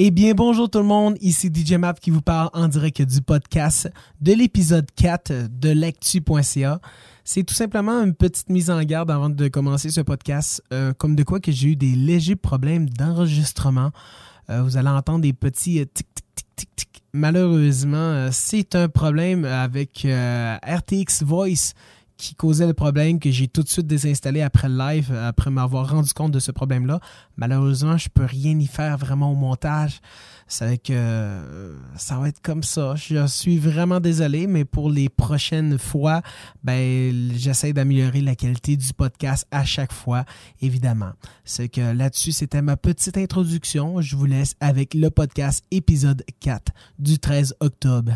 Eh bien, bonjour tout le monde, ici DJ Map qui vous parle en direct du podcast de l'épisode 4 de l'actu.ca. C'est tout simplement une petite mise en garde avant de commencer ce podcast, euh, comme de quoi que j'ai eu des légers problèmes d'enregistrement. Euh, vous allez entendre des petits euh, tic tic tic tic tic. Malheureusement, c'est un problème avec RTX Voice qui causait le problème que j'ai tout de suite désinstallé après le live, après m'avoir rendu compte de ce problème-là. Malheureusement, je peux rien y faire vraiment au montage. C'est que euh, ça va être comme ça. Je suis vraiment désolé, mais pour les prochaines fois, ben j'essaie d'améliorer la qualité du podcast à chaque fois, évidemment. C'est que là-dessus, c'était ma petite introduction. Je vous laisse avec le podcast épisode 4 du 13 octobre.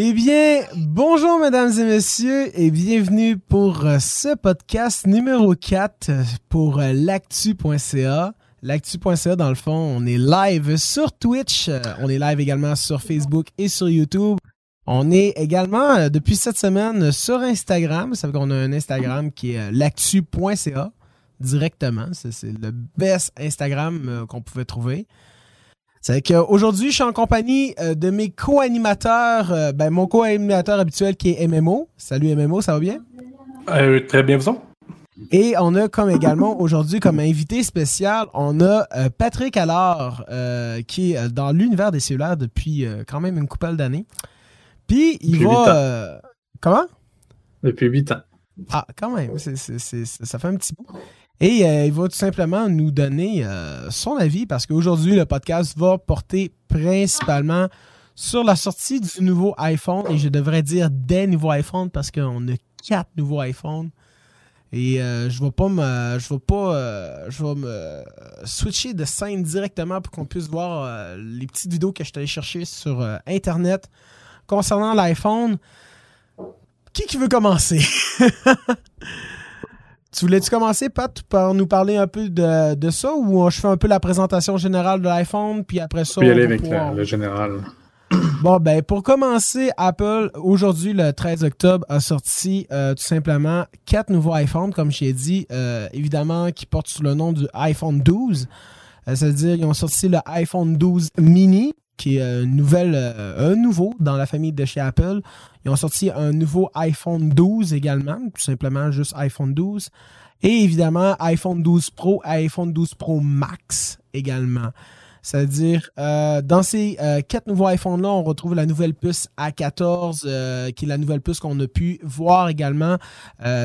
Eh bien, bonjour mesdames et messieurs et bienvenue pour euh, ce podcast numéro 4 euh, pour euh, l'actu.ca. L'actu.ca, dans le fond, on est live sur Twitch, on est live également sur Facebook et sur YouTube. On est également depuis cette semaine sur Instagram. Ça veut qu'on a un Instagram qui est l'actu.ca directement. C'est le best Instagram qu'on pouvait trouver. C'est qu'aujourd'hui, je suis en compagnie euh, de mes co-animateurs, euh, ben, mon co-animateur habituel qui est MMO. Salut MMO, ça va bien? Euh, très bien, vous Et on a comme également aujourd'hui comme invité spécial, on a Patrick Allard qui est dans l'univers des cellulaires depuis quand même une couple d'années. Puis il va... comment? Depuis 8 ans. Ah, quand même, ça fait un petit bout. Et euh, il va tout simplement nous donner euh, son avis parce qu'aujourd'hui, le podcast va porter principalement sur la sortie du nouveau iPhone. Et je devrais dire des nouveaux iPhones parce qu'on a quatre nouveaux iPhones. Et euh, je vais pas me. Je vais pas. je vais me switcher de scène directement pour qu'on puisse voir les petites vidéos que je suis allé chercher sur Internet concernant l'iPhone. Qui qui veut commencer? Tu voulais-tu commencer, Pat, par nous parler un peu de, ça ou je fais un peu la présentation générale de l'iPhone, puis après ça. Puis aller avec le général. Bon, ben, pour commencer, Apple, aujourd'hui, le 13 octobre, a sorti euh, tout simplement quatre nouveaux iPhones, comme j'ai dit, euh, évidemment, qui portent sous le nom du iPhone 12. Euh, c'est-à-dire, ils ont sorti le iPhone 12 mini, qui est une nouvelle, un nouveau dans la famille de chez Apple. Ils ont sorti un nouveau iPhone 12 également, tout simplement juste iPhone 12. Et évidemment, iPhone 12 Pro, iPhone 12 Pro Max également. C'est-à-dire, euh, dans ces euh, quatre nouveaux iPhones-là, on retrouve la nouvelle puce A14, euh, qui est la nouvelle puce qu'on a pu voir également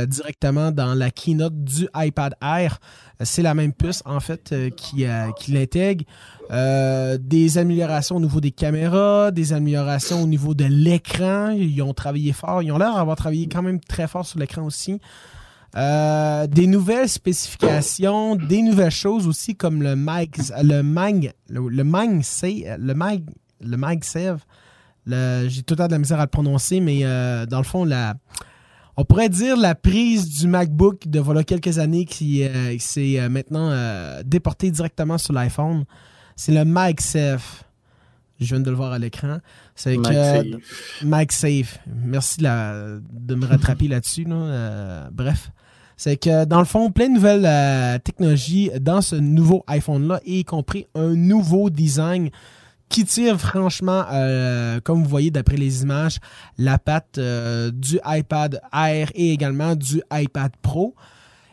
directement dans la keynote du iPad Air. C'est la même puce, en fait, qui, qui l'intègre. des améliorations au niveau des caméras, des améliorations au niveau de l'écran. Ils ont travaillé fort. Ils ont l'air d'avoir travaillé quand même très fort sur l'écran aussi. Euh, des nouvelles spécifications, des nouvelles choses aussi comme le mag, le mag, le, le mag, le mag, le. J'ai tout le temps de la misère à le prononcer, mais euh, dans le fond, la, on pourrait dire la prise du MacBook de voilà quelques années qui, euh, s'est maintenant déportée directement sur l'iPhone. C'est le MagSafe. Je viens de le voir à l'écran. C'est que MagSafe. Merci de me rattraper là-dessus. bref. C'est que dans le fond, plein de nouvelles euh, technologies dans ce nouveau iPhone-là, y compris un nouveau design qui tire franchement, euh, comme vous voyez d'après les images, la patte euh, du iPad Air et également du iPad Pro.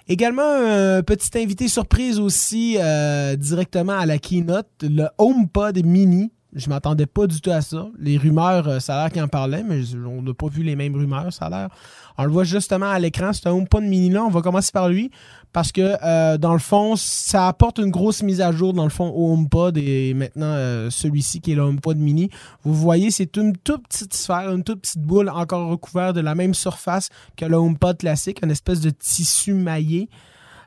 Également, un petit invité surprise aussi directement à la keynote, le HomePod mini. Je m'attendais pas du tout à ça. Les rumeurs, ça a l'air qu'ils en parlaient, mais on n'a pas vu les mêmes rumeurs, ça a l'air. On le voit justement à l'écran, c'est un HomePod mini là. On va commencer par lui parce que euh, dans le fond, ça apporte une grosse mise à jour dans le fond au HomePod et maintenant euh, celui-ci qui est le HomePod mini. Vous voyez, c'est une toute petite sphère, une toute petite boule encore recouverte de la même surface que le HomePod classique, une espèce de tissu maillé.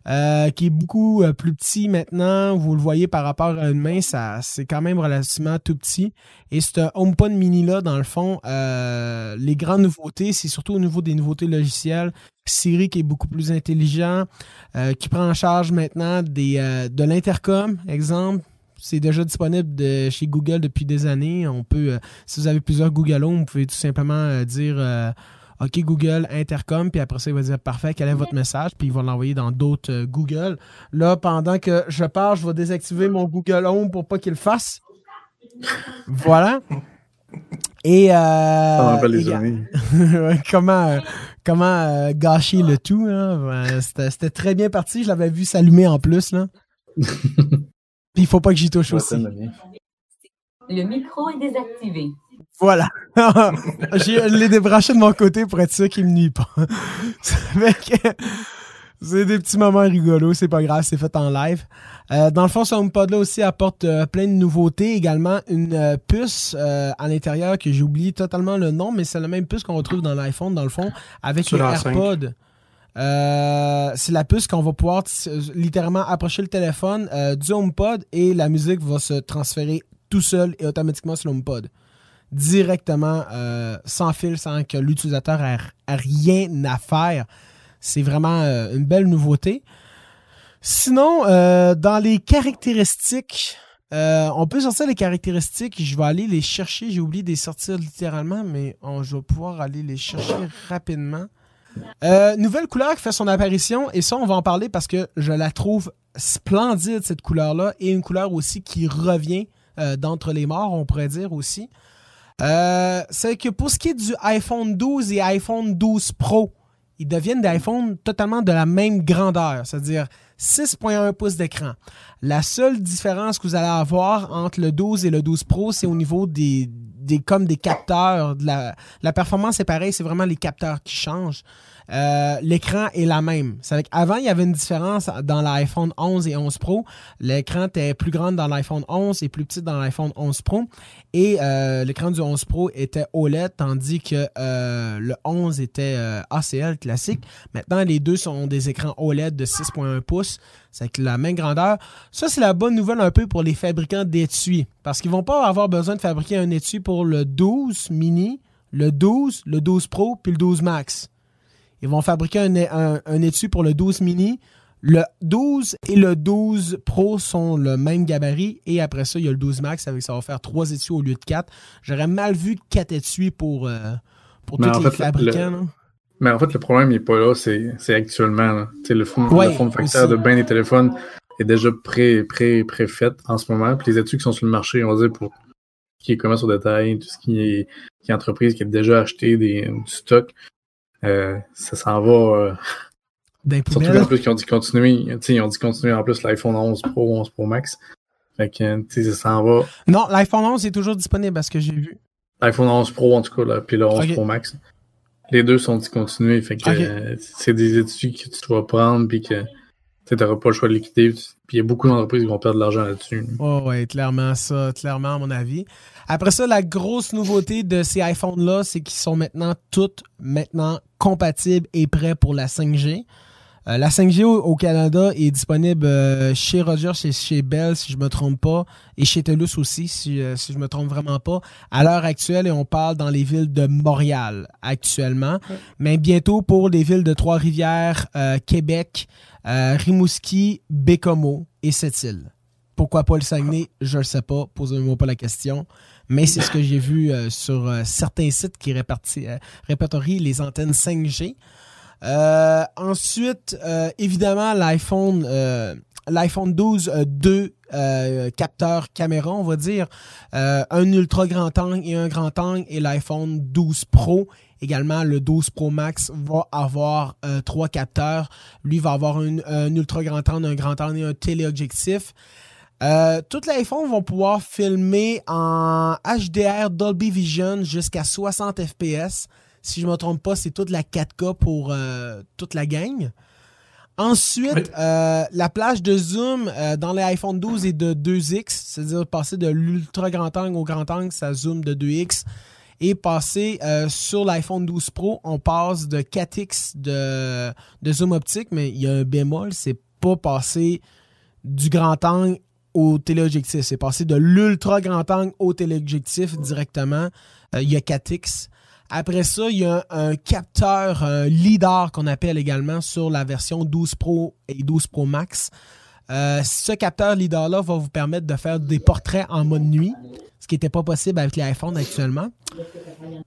Euh, qui est beaucoup plus petit maintenant. Vous le voyez par rapport à une main, ça, c'est quand même relativement tout petit. Et ce HomePod mini-là, dans le fond, euh, les grandes nouveautés, c'est surtout au niveau des nouveautés logicielles. Siri qui est beaucoup plus intelligent, euh, qui prend en charge maintenant des, euh, de l'intercom, exemple. C'est déjà disponible de, chez Google depuis des années. On peut, si vous avez plusieurs Google Home, vous pouvez tout simplement dire OK Google intercom, puis après ça, il va dire parfait, quel est votre message, puis il va l'envoyer dans d'autres Google. Là, pendant que je parle, je vais désactiver mon Google Home pour pas qu'il le fasse. Voilà. Et euh, comment comment euh, gâcher le tout hein? C'était très bien parti. Je l'avais vu s'allumer en plus là. Il faut pas que j'y touche aussi. Le micro est désactivé. Voilà. je l'ai débranché de mon côté pour être sûr qu'il me nuit pas. c'est des petits moments rigolos, c'est pas grave, c'est fait en live. Euh, dans le fond, ce HomePod-là aussi apporte euh, plein de nouveautés. Également, une euh, puce à l'intérieur que j'ai oublié totalement le nom, mais c'est la même puce qu'on retrouve dans l'iPhone, dans le fond, avec le AirPod. c'est la puce qu'on va pouvoir littéralement approcher le téléphone du HomePod et la musique va se transférer tout seul et automatiquement sur l'HomePod. Directement, sans fil, sans que l'utilisateur ait, rien à faire. C'est vraiment une belle nouveauté. Sinon, euh, dans les caractéristiques, euh, on peut sortir les caractéristiques. Je vais aller les chercher. J'ai oublié de les sortir littéralement, mais on, je vais pouvoir aller les chercher rapidement. Euh, nouvelle couleur qui fait son apparition, et ça, on va en parler parce que je la trouve splendide, cette couleur-là, et une couleur aussi qui revient d'entre les morts, on pourrait dire aussi. C'est que pour ce qui est du iPhone 12 et iPhone 12 Pro, ils deviennent des iPhones totalement de la même grandeur, c'est-à-dire 6.1 pouces d'écran. La seule différence que vous allez avoir entre le 12 et le 12 Pro, c'est au niveau des, comme des capteurs. La performance est pareille, c'est vraiment les capteurs qui changent. Euh, l'écran est la même. C'est avant, il y avait une différence dans l'iPhone 11 et 11 Pro. L'écran était plus grand dans l'iPhone 11 et plus petit dans l'iPhone 11 Pro. Et euh, l'écran du 11 Pro était OLED, tandis que euh, le 11 était ACL classique. Maintenant, les deux sont des écrans OLED de 6.1 pouces. C'est la même grandeur. Ça, c'est la bonne nouvelle un peu pour les fabricants d'étui. Parce qu'ils vont pas avoir besoin de fabriquer un étui pour le 12 mini, le 12, le 12 Pro, puis le 12 Max. Ils vont fabriquer un, un, étui pour le 12 mini. Le 12 et le 12 Pro sont le même gabarit. Et après ça, il y a le 12 Max avec ça va faire trois étuis au lieu de quatre. J'aurais mal vu quatre étuis pour, euh, pour tous les fabricants. Mais en fait, le problème n'est pas là, c'est actuellement. Le fond, le fond de facteur de bain des téléphones est déjà pré, pré, fait en ce moment. Puis les étuis qui sont sur le marché, on va dire, pour ce qui est commerce au détail, tout ce qui est, qui est entreprise qui a déjà acheté des, du stock, euh, ça s'en va. Euh, surtout en plus qu'ils ont dit continuer. Ils ont dit continuer en plus l'iPhone 11 Pro, 11 Pro Max. Fait que, tu sais, ça s'en va. Non, l'iPhone 11 est toujours disponible à ce que j'ai vu. L'iPhone 11 Pro, en tout cas, là, puis le 11 Pro Max. Les deux sont discontinués. Fait que euh, c'est des études que tu dois prendre, puis que tu n'auras pas le choix de liquider. Puis il y a beaucoup d'entreprises qui vont perdre de l'argent là-dessus. Oh, ouais, clairement, ça, clairement, à mon avis. Après ça, la grosse nouveauté de ces iPhones-là, c'est qu'ils sont maintenant toutes maintenant compatibles et prêts pour la 5G. Euh, la 5G au, Canada est disponible euh, chez Rogers, chez, chez Bell, si je me trompe pas, et chez TELUS aussi, si, je si je me trompe vraiment pas. À l'heure actuelle, et on parle dans les villes de Montréal actuellement, mais bientôt pour les villes de Trois-Rivières, Québec, euh, Rimouski, Bécomo et Sept-Îles. Pourquoi pas le Saguenay? Je ne sais pas. Posez-moi pas la question. Mais c'est ce que j'ai vu euh, sur euh, certains sites qui répertorient les antennes 5G. ensuite, évidemment, l'iPhone l'iPhone 12 deux capteurs caméra, on va dire, un ultra grand angle et un grand angle, et l'iPhone 12 Pro Également, le 12 Pro Max va avoir euh, trois capteurs. Lui va avoir un ultra grand angle, un grand angle et un téléobjectif. Euh, toutes les iPhones vont pouvoir filmer en HDR Dolby Vision jusqu'à 60 fps. Si je ne me trompe pas, c'est toute la 4K pour euh, toute la gang. Ensuite, la plage de zoom dans les iPhone 12 est de 2x, c'est-à-dire passer de l'ultra grand angle au grand angle, ça zoom de 2x. Et passer euh, sur l'iPhone 12 Pro, on passe de 4x de, zoom optique, mais il y a un bémol, c'est pas passer du grand angle au téléobjectif. C'est passer de l'ultra grand angle au téléobjectif directement. Euh, il y a 4x. Après ça, il y a un, capteur un LIDAR qu'on appelle également sur la version 12 Pro et 12 Pro Max. Euh, ce capteur LIDAR-là va vous permettre de faire des portraits en mode nuit ce qui n'était pas possible avec les iPhones actuellement.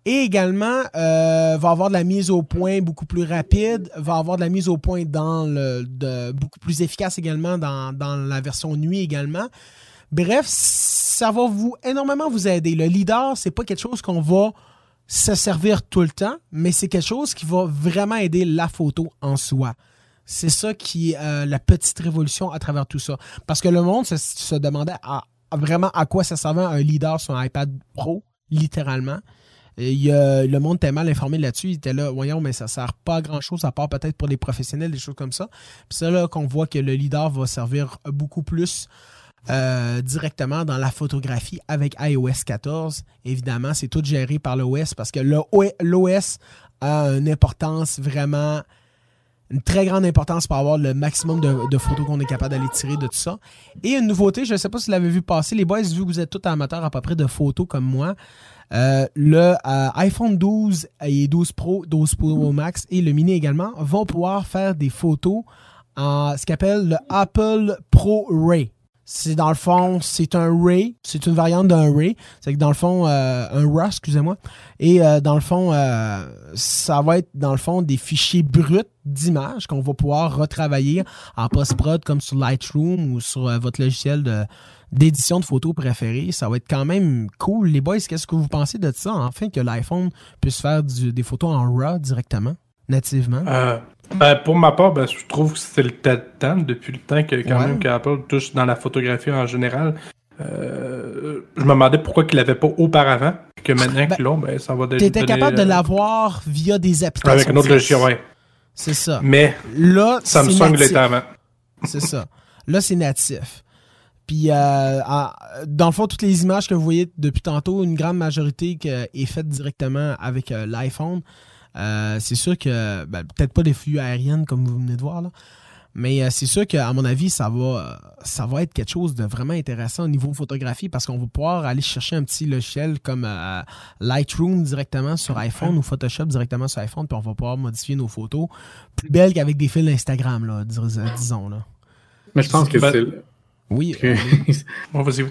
Et également, euh, va avoir de la mise au point beaucoup plus rapide, va avoir de la mise au point dans le, beaucoup plus efficace également dans, la version nuit également. Bref, ça va vous énormément vous aider. Le leader, c'est pas quelque chose qu'on va se servir tout le temps, mais c'est quelque chose qui va vraiment aider la photo en soi. C'est ça qui est euh, la petite révolution à travers tout ça. Parce que le monde se, demandait vraiment à quoi ça servait un leader sur un iPad Pro, littéralement. Il, le monde était mal informé là-dessus. Il était là, voyons, mais ça sert pas à grand-chose à part peut-être pour les professionnels, des choses comme ça. Puis c'est là qu'on voit que le leader va servir beaucoup plus euh, directement dans la photographie avec iOS 14. Évidemment, c'est tout géré par l'OS parce que l'OS a une importance vraiment une très grande importance pour avoir le maximum de, photos qu'on est capable d'aller tirer de tout ça. Et une nouveauté, je ne sais pas si vous l'avez vu passer, les boys, vu que vous êtes tous amateurs à peu près de photos comme moi, euh, le euh, iPhone 12 et 12 Pro, 12 Pro Max et le mini également vont pouvoir faire des photos en ce qu'appelle le Apple Pro Ray c'est dans le fond, c'est un Ray, c'est une variante d'un Ray. C'est que dans le fond, euh, un RAW, excusez-moi. Et euh, dans le fond, euh, ça va être dans le fond des fichiers bruts d'images qu'on va pouvoir retravailler en post-prod comme sur Lightroom ou sur votre logiciel d'édition de photos préféré. Ça va être quand même cool. Les boys, qu'est-ce que vous pensez de ça? Enfin, que l'iPhone puisse faire des photos en RAW directement, nativement? Ben, pour ma part, ben, je trouve que c'est le temps, depuis le temps que quand même qu'Apple touche dans la photographie en général. Euh, je me demandais pourquoi qu'il l'avait pas auparavant, que maintenant ben, qu'ils l'ont, ben, ça va déjà. étais capable de euh, l'avoir via des applications. Avec un autre logiciel, ouais. C'est ça. Mais là, Samsung l'était avant. C'est ça. Là, c'est natif. Puis, euh, dans le fond, toutes les images que vous voyez depuis tantôt, une grande majorité est faite directement avec l'iPhone. Euh, c'est sûr que, ben, peut-être pas des flux aériennes comme vous venez de voir, là, mais euh, c'est sûr qu'à mon avis, ça va, ça va être quelque chose de vraiment intéressant au niveau photographie parce qu'on va pouvoir aller chercher un petit logiciel comme euh, Lightroom directement sur iPhone ou Photoshop directement sur iPhone, puis on va pouvoir modifier nos photos plus belles qu'avec des fils Instagram, là, disons. Là. Mais je pense que c'est. Oui. on va y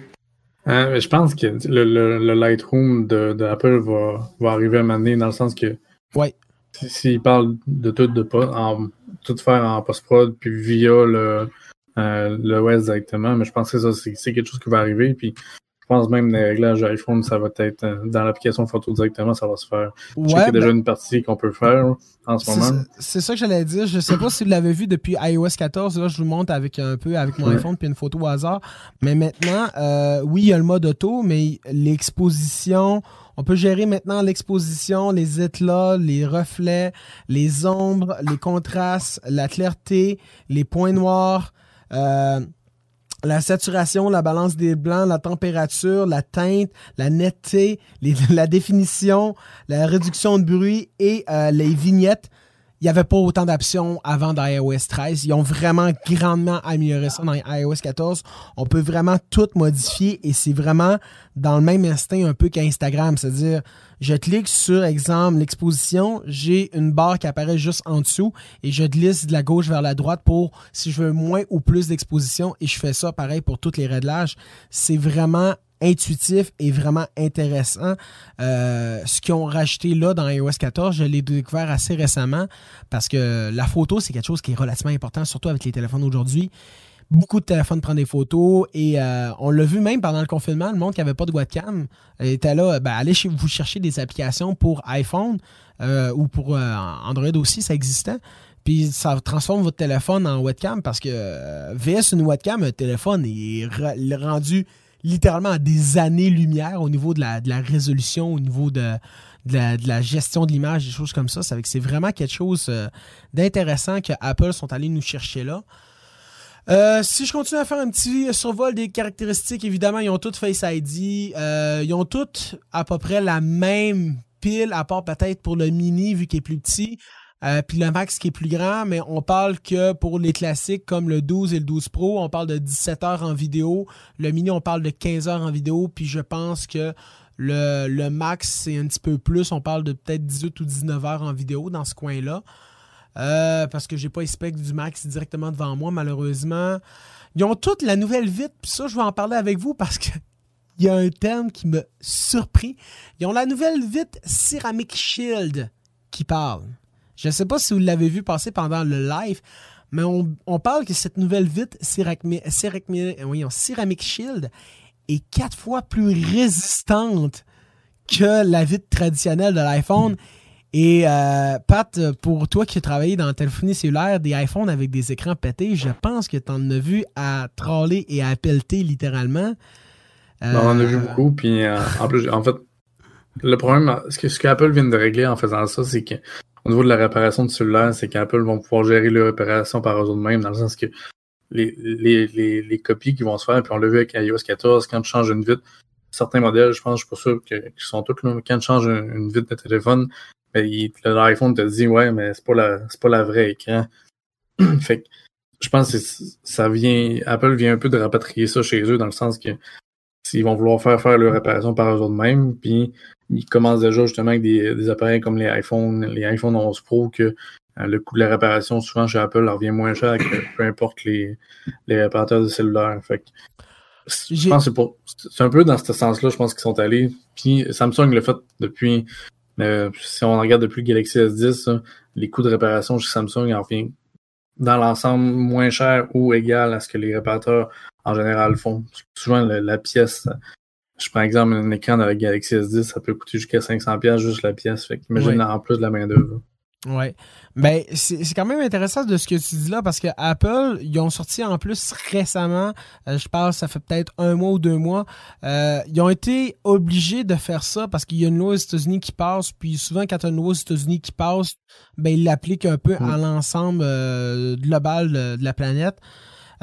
hein, je pense que le, Lightroom d'Apple va, va arriver à m'amener dans le sens que Ouais. S'ils parlent de tout, de pas, en, tout faire en post-prod, puis via le, euh, le OS directement, mais je pense que ça, c'est quelque chose qui va arriver. Puis je pense même les réglages iPhone, ça va être euh, dans l'application photo directement, ça va se faire. Ouais, qu'il y a déjà ben une partie qu'on peut faire en ce moment. C'est ça que j'allais dire. Je sais pas si vous l'avez vu depuis iOS 14. Là, je vous montre avec un peu avec mon iPhone puis une photo au hasard. Mais maintenant, euh, oui, il y a le mode auto, mais l'exposition on peut gérer maintenant l'exposition, les éclats, les reflets, les ombres, les contrastes, la clarté, les points noirs, euh, la saturation, la balance des blancs, la température, la teinte, la netteté, la définition, la réduction de bruit et euh, les vignettes il n'y avait pas autant d'options avant dans iOS 13. Ils ont vraiment grandement amélioré ça dans iOS 14. On peut vraiment tout modifier et c'est vraiment dans le même instinct un peu qu'Instagram. C'est-à-dire, je clique sur, exemple, l'exposition, j'ai une barre qui apparaît juste en dessous et je glisse de la gauche vers la droite pour si je veux moins ou plus d'exposition et je fais ça pareil pour toutes les réglages. C'est vraiment intuitif et vraiment intéressant. Euh, ce qu'ils ont rajouté là dans iOS 14, je l'ai découvert assez récemment parce que la photo, c'est quelque chose qui est relativement important, surtout avec les téléphones aujourd'hui. Beaucoup de téléphones prennent des photos et euh, on l'a vu même pendant le confinement, le monde qui n'avait pas de webcam était là, ben, allez chez vous chercher des applications pour iPhone euh, ou pour Android aussi, ça existait puis ça transforme votre téléphone en webcam parce que VS une webcam, un téléphone est rendu littéralement à des années-lumière au niveau de la, résolution, au niveau de, la, gestion de l'image, des choses comme ça. C'est vraiment quelque chose euh, d'intéressant que Apple sont allés nous chercher là. Euh, si je continue à faire un petit survol des caractéristiques, évidemment, ils ont toutes Face ID. Euh, ils ont toutes à peu près la même pile, à part peut-être pour le mini, vu qu'il est plus petit. Euh, puis le max qui est plus grand, mais on parle que pour les classiques comme le 12 et le 12 Pro, on parle de 17 heures en vidéo. Le mini, on parle de 15 heures en vidéo. Puis je pense que le, max, c'est un petit peu plus. On parle de peut-être 18 ou 19 heures en vidéo dans ce coin-là. Euh, parce que j'ai pas les specs du max directement devant moi, malheureusement. Ils ont toute la nouvelle vite, puis ça, je vais en parler avec vous parce que il y a un terme qui me surpris. Ils ont la nouvelle vite Ceramic Shield qui parle. Je ne sais pas si vous l'avez vu passer pendant le live, mais on, parle que cette nouvelle vitre Ceramic Shield est quatre fois plus résistante que la vitre traditionnelle de l'iPhone. Et euh, Pat, pour toi qui as travaillé dans la téléphonie cellulaire, des iPhones avec des écrans pétés, je pense que tu en as vu à troller et à pelleter littéralement. on en a vu euh, beaucoup. Puis euh, en plus, en fait, le problème, ce que, ce qu'Apple vient de régler en faisant ça, c'est qu'au niveau de la réparation de cellulaire, c'est qu'Apple vont pouvoir gérer les réparations par eux-mêmes, dans le sens que les, les, les, les, copies qui vont se faire, puis on l'a vu avec iOS 14, quand tu changes une vitre, certains modèles, je pense, je suis pas sûr qu'ils sont tous quand tu changes une, vitre de téléphone, l'iPhone te dit ouais, mais c'est pas la c'est pas la vraie écran. fait que je pense que ça vient. Apple vient un peu de rapatrier ça chez eux dans le sens que s'ils vont vouloir faire faire leur réparation par eux-mêmes, puis ils commencent déjà justement avec des, appareils comme les iPhone, les iPhone 11 Pro que euh, le coût de la réparation souvent chez Apple leur revient moins cher que peu importe les, les réparateurs de cellulaire. Fait que, je pense que c'est un peu dans ce sens-là, je pense qu'ils sont allés. Puis Samsung le fait depuis mais si on regarde depuis le Galaxy S10, les coûts de réparation chez Samsung en revient dans l'ensemble moins cher ou égal à ce que les réparateurs en général font. Souvent, la pièce, je prends exemple un écran la Galaxy S10, ça peut coûter jusqu'à 500$ juste la pièce. Fait imagine en plus de la main-d'œuvre. Ouais. Ben, c'est quand même intéressant de ce que tu dis là parce que Apple, ils ont sorti en plus récemment, euh, je pense, ça fait peut-être un mois ou deux mois, euh, ils ont été obligés de faire ça parce qu'il y a une loi aux États-Unis qui passe, puis souvent quand il y a une loi aux États-Unis qui passe, ben, ils l'appliquent un peu à l'ensemble euh, global de, la planète.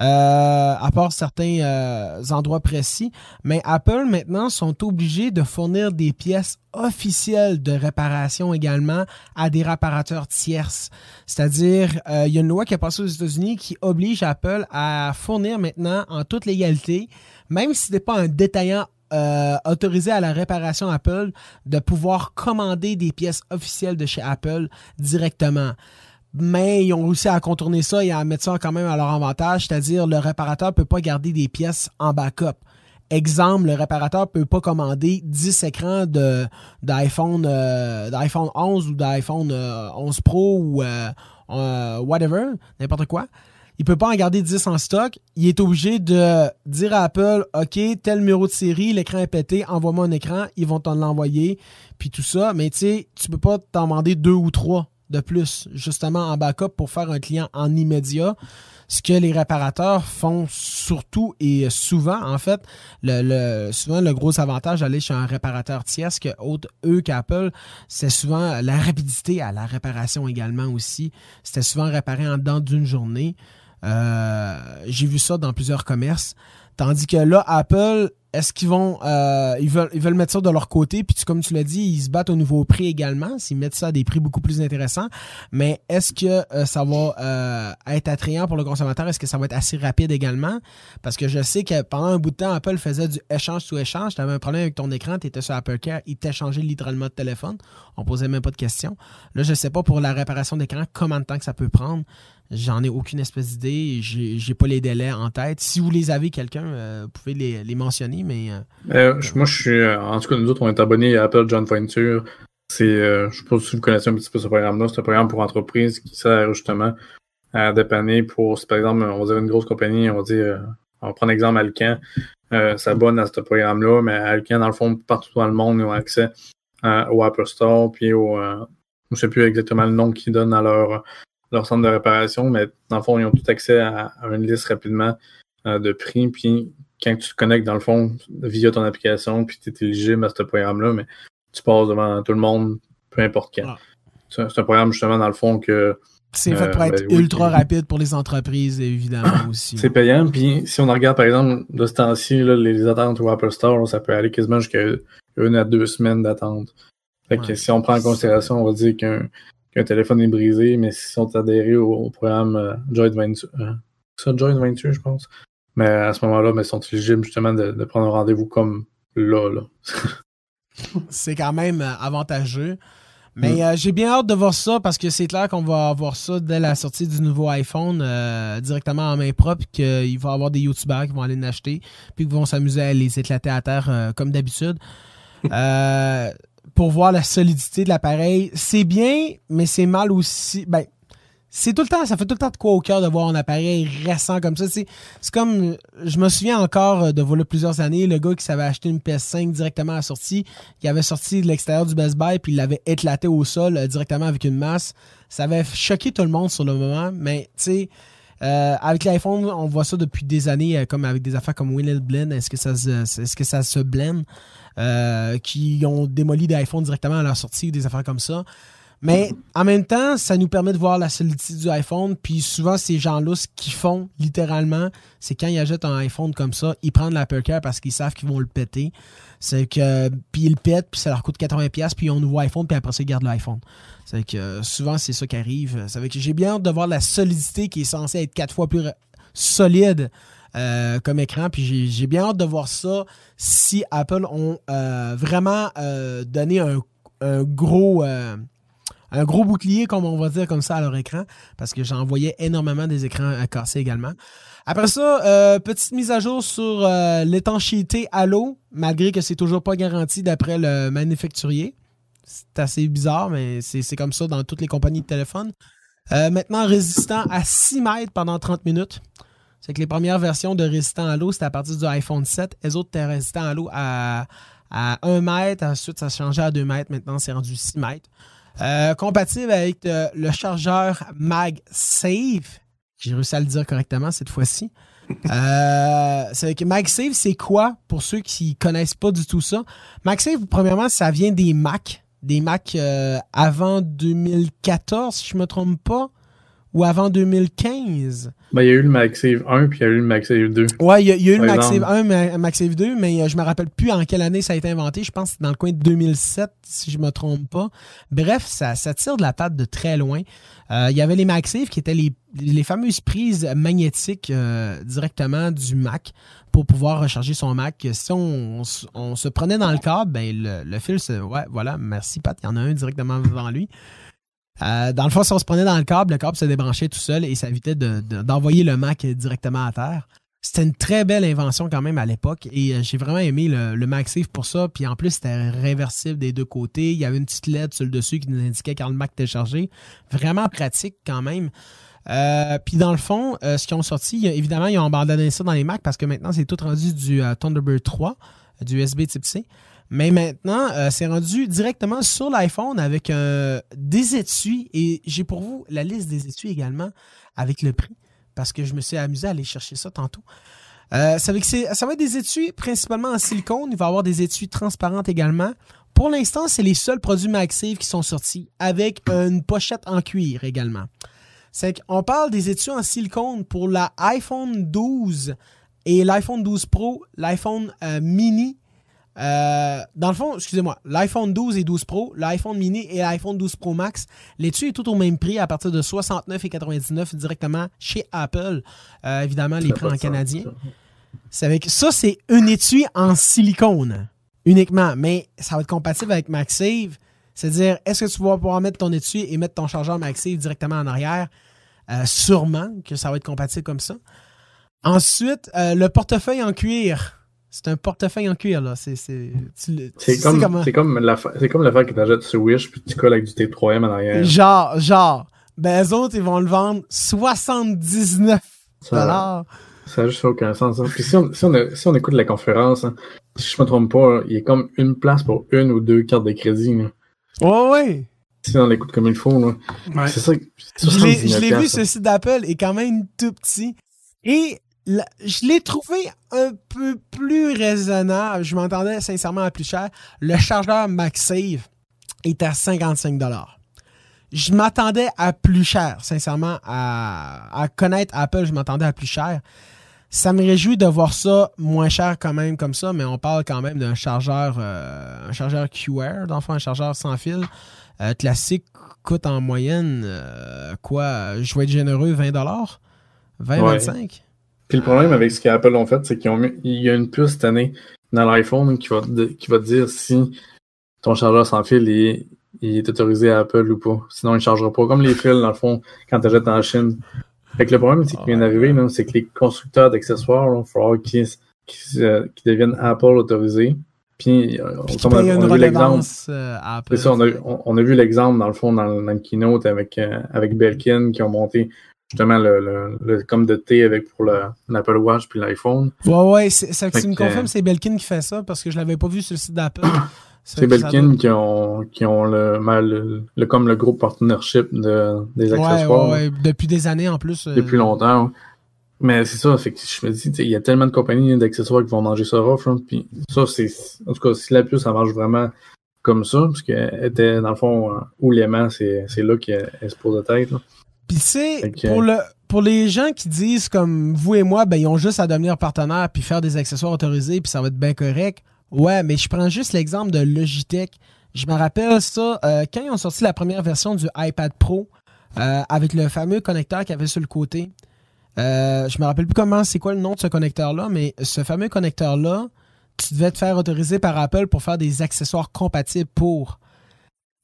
Euh, à part certains euh, endroits précis. Mais Apple maintenant sont obligés de fournir des pièces officielles de réparation également à des réparateurs tierces. C'est-à-dire, euh, il y a une loi qui est passée aux États-Unis qui oblige Apple à fournir maintenant en toute légalité, même si ce n'est pas un détaillant autorisé à la réparation Apple de pouvoir commander des pièces officielles de chez Apple directement mais ils ont réussi à contourner ça et à mettre ça quand même à leur avantage, c'est-à-dire le réparateur ne peut pas garder des pièces en backup. Exemple, le réparateur peut pas commander 10 écrans d'iPhone euh, d'iPhone 11 ou d'iPhone 11 euh, Pro ou euh, whatever, n'importe quoi. Il peut pas en garder 10 en stock. Il est obligé de dire à Apple, OK, tel numéro de série, l'écran est pété, envoie-moi un écran, ils vont t'en l'envoyer, puis tout ça. Mais tu sais, tu peux pas t'en demander deux ou trois de plus, justement en backup pour faire un client en immédiat. Ce que les réparateurs font surtout et souvent, en fait, le, souvent le gros avantage d'aller chez un réparateur tierce que autre, eux qu'Apple, c'est souvent la rapidité à la réparation également aussi. C'était souvent réparé en dedans d'une journée. Euh, j'ai vu ça dans plusieurs commerces. Tandis que là, Apple, est-ce qu'ils vont euh, ils veulent ils veulent mettre ça de leur côté? Puis comme tu l'as dit ils se battent au nouveau prix également s'ils mettent ça à des prix beaucoup plus intéressants. Mais est-ce que euh, ça va euh, être attrayant pour le consommateur? Est-ce que ça va être assez rapide également? Parce que je sais que pendant un bout de temps Apple faisait du échange sous échange. Tu avais un problème avec ton écran tu étais sur Apple Care il t'échangeait littéralement de téléphone. On posait même pas de questions. Là je sais pas pour la réparation d'écran combien de temps que ça peut prendre J'en ai aucune espèce d'idée. J'ai pas les délais en tête. Si vous les avez, quelqu'un, euh, vous pouvez les, mentionner, mais. Euh, euh, moi, je suis. en tout cas, nous autres, on est abonnés à Apple John Venture. C'est. je sais pas si vous connaissez un petit peu ce programme-là. C'est un programme pour entreprise qui sert justement à dépanner pour, par exemple, on va dire une grosse compagnie, on va dire. on va prendre l'exemple Alcan. s'abonne à ce programme-là, mais Alcan, dans le fond, partout dans le monde, ils ont accès au Apple Store, puis au. je sais plus exactement le nom qu'ils donnent à leur leur centre de réparation, mais dans le fond, ils ont tout accès à, une liste rapidement euh, de prix. Puis quand tu te connectes, dans le fond, via ton application, puis tu es éligible à ce programme-là, mais tu passes devant tout le monde, peu importe quand. C'est un programme justement, dans le fond, que. C'est fait pour euh, être ben ultra rapide pour les entreprises, évidemment, aussi. C'est payant. Puis si on regarde, par exemple, de ce temps-ci, les attentes au Apple Store, ça peut aller quasiment jusqu'à une à deux semaines d'attente. Fait que si on prend en considération, on va dire qu'un qu'un téléphone est brisé, mais s'ils sont adhérés au, programme euh, Joint Venture, euh, ça Joint Venture, je pense. Mais à ce moment-là, mais ils sont éligibles justement de, prendre un rendez-vous comme là. là. c'est quand même euh, avantageux. Mais mm. j'ai bien hâte de voir ça parce que c'est clair qu'on va avoir ça dès la sortie du nouveau iPhone directement en main propre, qu'il va y avoir des YouTubers qui vont aller l'acheter, puis qui vont s'amuser à les éclater à terre comme d'habitude. Pour voir la solidité de l'appareil. C'est bien, mais c'est mal aussi. Ben, c'est tout le temps, ça fait tout le temps de quoi au cœur de voir un appareil récent comme ça. C'est comme, je me souviens encore euh, de voilà plusieurs années, le gars qui s'avait acheté une PS5 directement à la sortie, qui avait sorti de l'extérieur du Best Buy, puis il l'avait éclaté au sol euh, directement avec une masse. Ça avait choqué tout le monde sur le moment, mais tu sais, euh, avec l'iPhone, on voit ça depuis des années, comme avec des affaires comme Winnet Blend. Est-ce que ça se, est-ce que ça se blend? qui ont démoli des iPhones directement à leur sortie, des affaires comme ça. Mais en même temps, ça nous permet de voir la solidité du iPhone. Puis souvent, ces gens-là, ce qu'ils font littéralement, c'est quand ils achètent un iPhone comme ça, ils prennent l'Apple Care parce qu'ils savent qu'ils vont le péter. C'est que, puis ils le pètent, puis ça leur coûte 80$, puis ils ont un nouveau iPhone, puis après ça, ils gardent l'iPhone. C'est que souvent, c'est ça qui arrive. C'est que j'ai bien hâte de voir la solidité qui est censée être quatre fois plus solide euh, comme écran. Puis j'ai bien hâte de voir ça si Apple ont euh, vraiment euh, donné un gros un gros bouclier, comme on va dire comme ça, à leur écran, parce que j'en voyais énormément des écrans cassés également. Après ça, euh, petite mise à jour sur euh, l'étanchéité à l'eau, malgré que c'est toujours pas garanti d'après le manufacturier. C'est assez bizarre, mais c'est comme ça dans toutes les compagnies de téléphone. Euh, maintenant, résistant à 6 mètres pendant 30 minutes. C'est que les premières versions de résistant à l'eau, c'était à partir du iPhone 7. Les autres étaient résistants à l'eau à, à 1 mètre. Ensuite, ça changé à 2 mètres. Maintenant, c'est rendu 6 mètres. Euh, compatible avec euh, le chargeur MagSafe. J'ai réussi à le dire correctement cette fois-ci. Euh, c'est MagSafe, c'est quoi pour ceux qui connaissent pas du tout ça? MagSafe, premièrement, ça vient des Mac, des Mac avant 2014, si je me trompe pas ou avant 2015. Ben, il y a eu le MagSafe 1 puis il y a eu le MagSafe 2. Ouais, il y a, eu le MagSafe 1, le MagSafe 2, mais euh, je me rappelle plus en quelle année ça a été inventé. Je pense que c'est dans le coin de 2007, si je me trompe pas. Bref, ça, ça tire de la patte de très loin. Euh, il y avait les MagSafe qui étaient les, les fameuses prises magnétiques euh, directement du Mac pour pouvoir recharger son Mac. Si on, on, se prenait dans le câble, ben le, le fil, se, ouais, voilà, merci Pat, il y en a un directement devant lui. Euh, dans le fond, si on se prenait dans le câble, le câble se débranchait tout seul et ça évitait d'envoyer le Mac directement à terre. C'était une très belle invention quand même à l'époque et euh, j'ai vraiment aimé le, le MagSafe pour ça. Puis en plus, c'était réversible des deux côtés. Il y avait une petite LED sur le dessus qui nous indiquait quand le Mac était chargé. Vraiment pratique quand même. Euh, puis dans le fond, ce qu'ils ont sorti, évidemment, ils ont abandonné ça dans les Macs parce que maintenant, c'est tout rendu du Thunderbird 3, du USB type C. Mais maintenant, euh, c'est rendu directement sur l'iPhone avec euh, des étuis. Et j'ai pour vous la liste des étuis également avec le prix. Parce que je me suis amusé à aller chercher ça tantôt. Euh, ça, va être des étuis principalement en silicone. Il va y avoir des étuis transparentes également. Pour l'instant, c'est les seuls produits MagSafe qui sont sortis avec une pochette en cuir également. C'est qu'on parle des étuis en silicone pour la iPhone 12 et l'iPhone 12 Pro, l'iPhone mini euh, dans le fond, excusez-moi, l'iPhone 12 et 12 Pro, l'iPhone mini et l'iPhone 12 Pro Max, l'étui est tout au même prix à partir de 69,99 directement chez Apple. Euh, évidemment, les prix en canadien. Avec ça, c'est un étui en silicone uniquement, mais ça va être compatible avec MagSafe. C'est-à-dire, est-ce que tu vas pouvoir mettre ton étui et mettre ton chargeur MagSafe directement en arrière? Euh, sûrement que ça va être compatible comme ça. Ensuite, le portefeuille en cuir. C'est un portefeuille en cuir, là. C'est comme, comment... comme l'affaire que tu achètes sur Wish puis tu colles avec du T3M en arrière. Genre, genre. Ben, eux autres, ils vont le vendre 79 ça, ça a juste aucun sens. Hein. Puis si on, si, on si on, écoute la conférence, hein, si je me trompe pas, il y a comme une place pour une ou deux cartes de crédit. Là. Ouais, ouais. Si on l'écoute comme il faut, là. Ouais. C'est ça. Je l'ai vu, ce site d'Apple est quand même tout petit. Et je l'ai trouvé un peu plus raisonnable. Je m'entendais sincèrement à plus cher. Le chargeur MagSafe est à 55 Je m'attendais à plus cher, sincèrement. À, connaître Apple, je m'attendais à plus cher. Ça me réjouit de voir ça moins cher quand même comme ça, mais on parle quand même d'un chargeur, euh, un chargeur QR, d'enfant, un chargeur sans fil. Euh, classique coûte en moyenne euh, quoi Je vais être généreux, 20 20-25 puis le problème avec ce qu'Apple ont fait, c'est qu'il y a une puce cette année dans l'iPhone qui va, qui va te dire si ton chargeur sans fil est, est autorisé à Apple ou pas. Sinon, il ne chargera pas. Comme les fils, dans le fond, quand tu achètes en Chine. Fait que le problème c'est qui vient d'arriver, c'est que les constructeurs d'accessoires, il va falloir qu'ils deviennent Apple autorisés. Puis, on, a, vu l'exemple. Ça, on a, vu l'exemple, dans le fond, dans le, keynote avec, avec Belkin qui ont monté justement le, comme de thé avec pour l'Apple Watch puis l'iPhone. Ouais, ouais, ça, tu me confirmes, c'est Belkin qui fait ça parce que je l'avais pas vu sur le site d'Apple. C'est Belkin qui ont, qui ont le, le, comme le groupe partnership de, des accessoires. Ouais, ouais, depuis des années en plus. Euh, depuis longtemps. Mais c'est ça, fait que je me dis, il y a tellement de compagnies d'accessoires qui vont manger ça rough. puis ça, c'est. En tout cas, si la puce, ça marche vraiment comme ça, parce qu'elle était, dans le fond, où l'aimant, c'est là qu'elle se pose de tête. Puis tu sais, pour, le, pour les gens qui disent comme vous et moi, ben ils ont juste à devenir partenaire puis faire des accessoires autorisés puis ça va être bien correct. Ouais, mais je prends juste l'exemple de Logitech. Je me rappelle ça, euh, quand ils ont sorti la première version du iPad Pro, euh, avec le fameux connecteur qu'il y avait sur le côté. Euh, je me rappelle plus comment, c'est quoi le nom de ce connecteur-là, mais ce fameux connecteur-là, tu devais te faire autoriser par Apple pour faire des accessoires compatibles pour.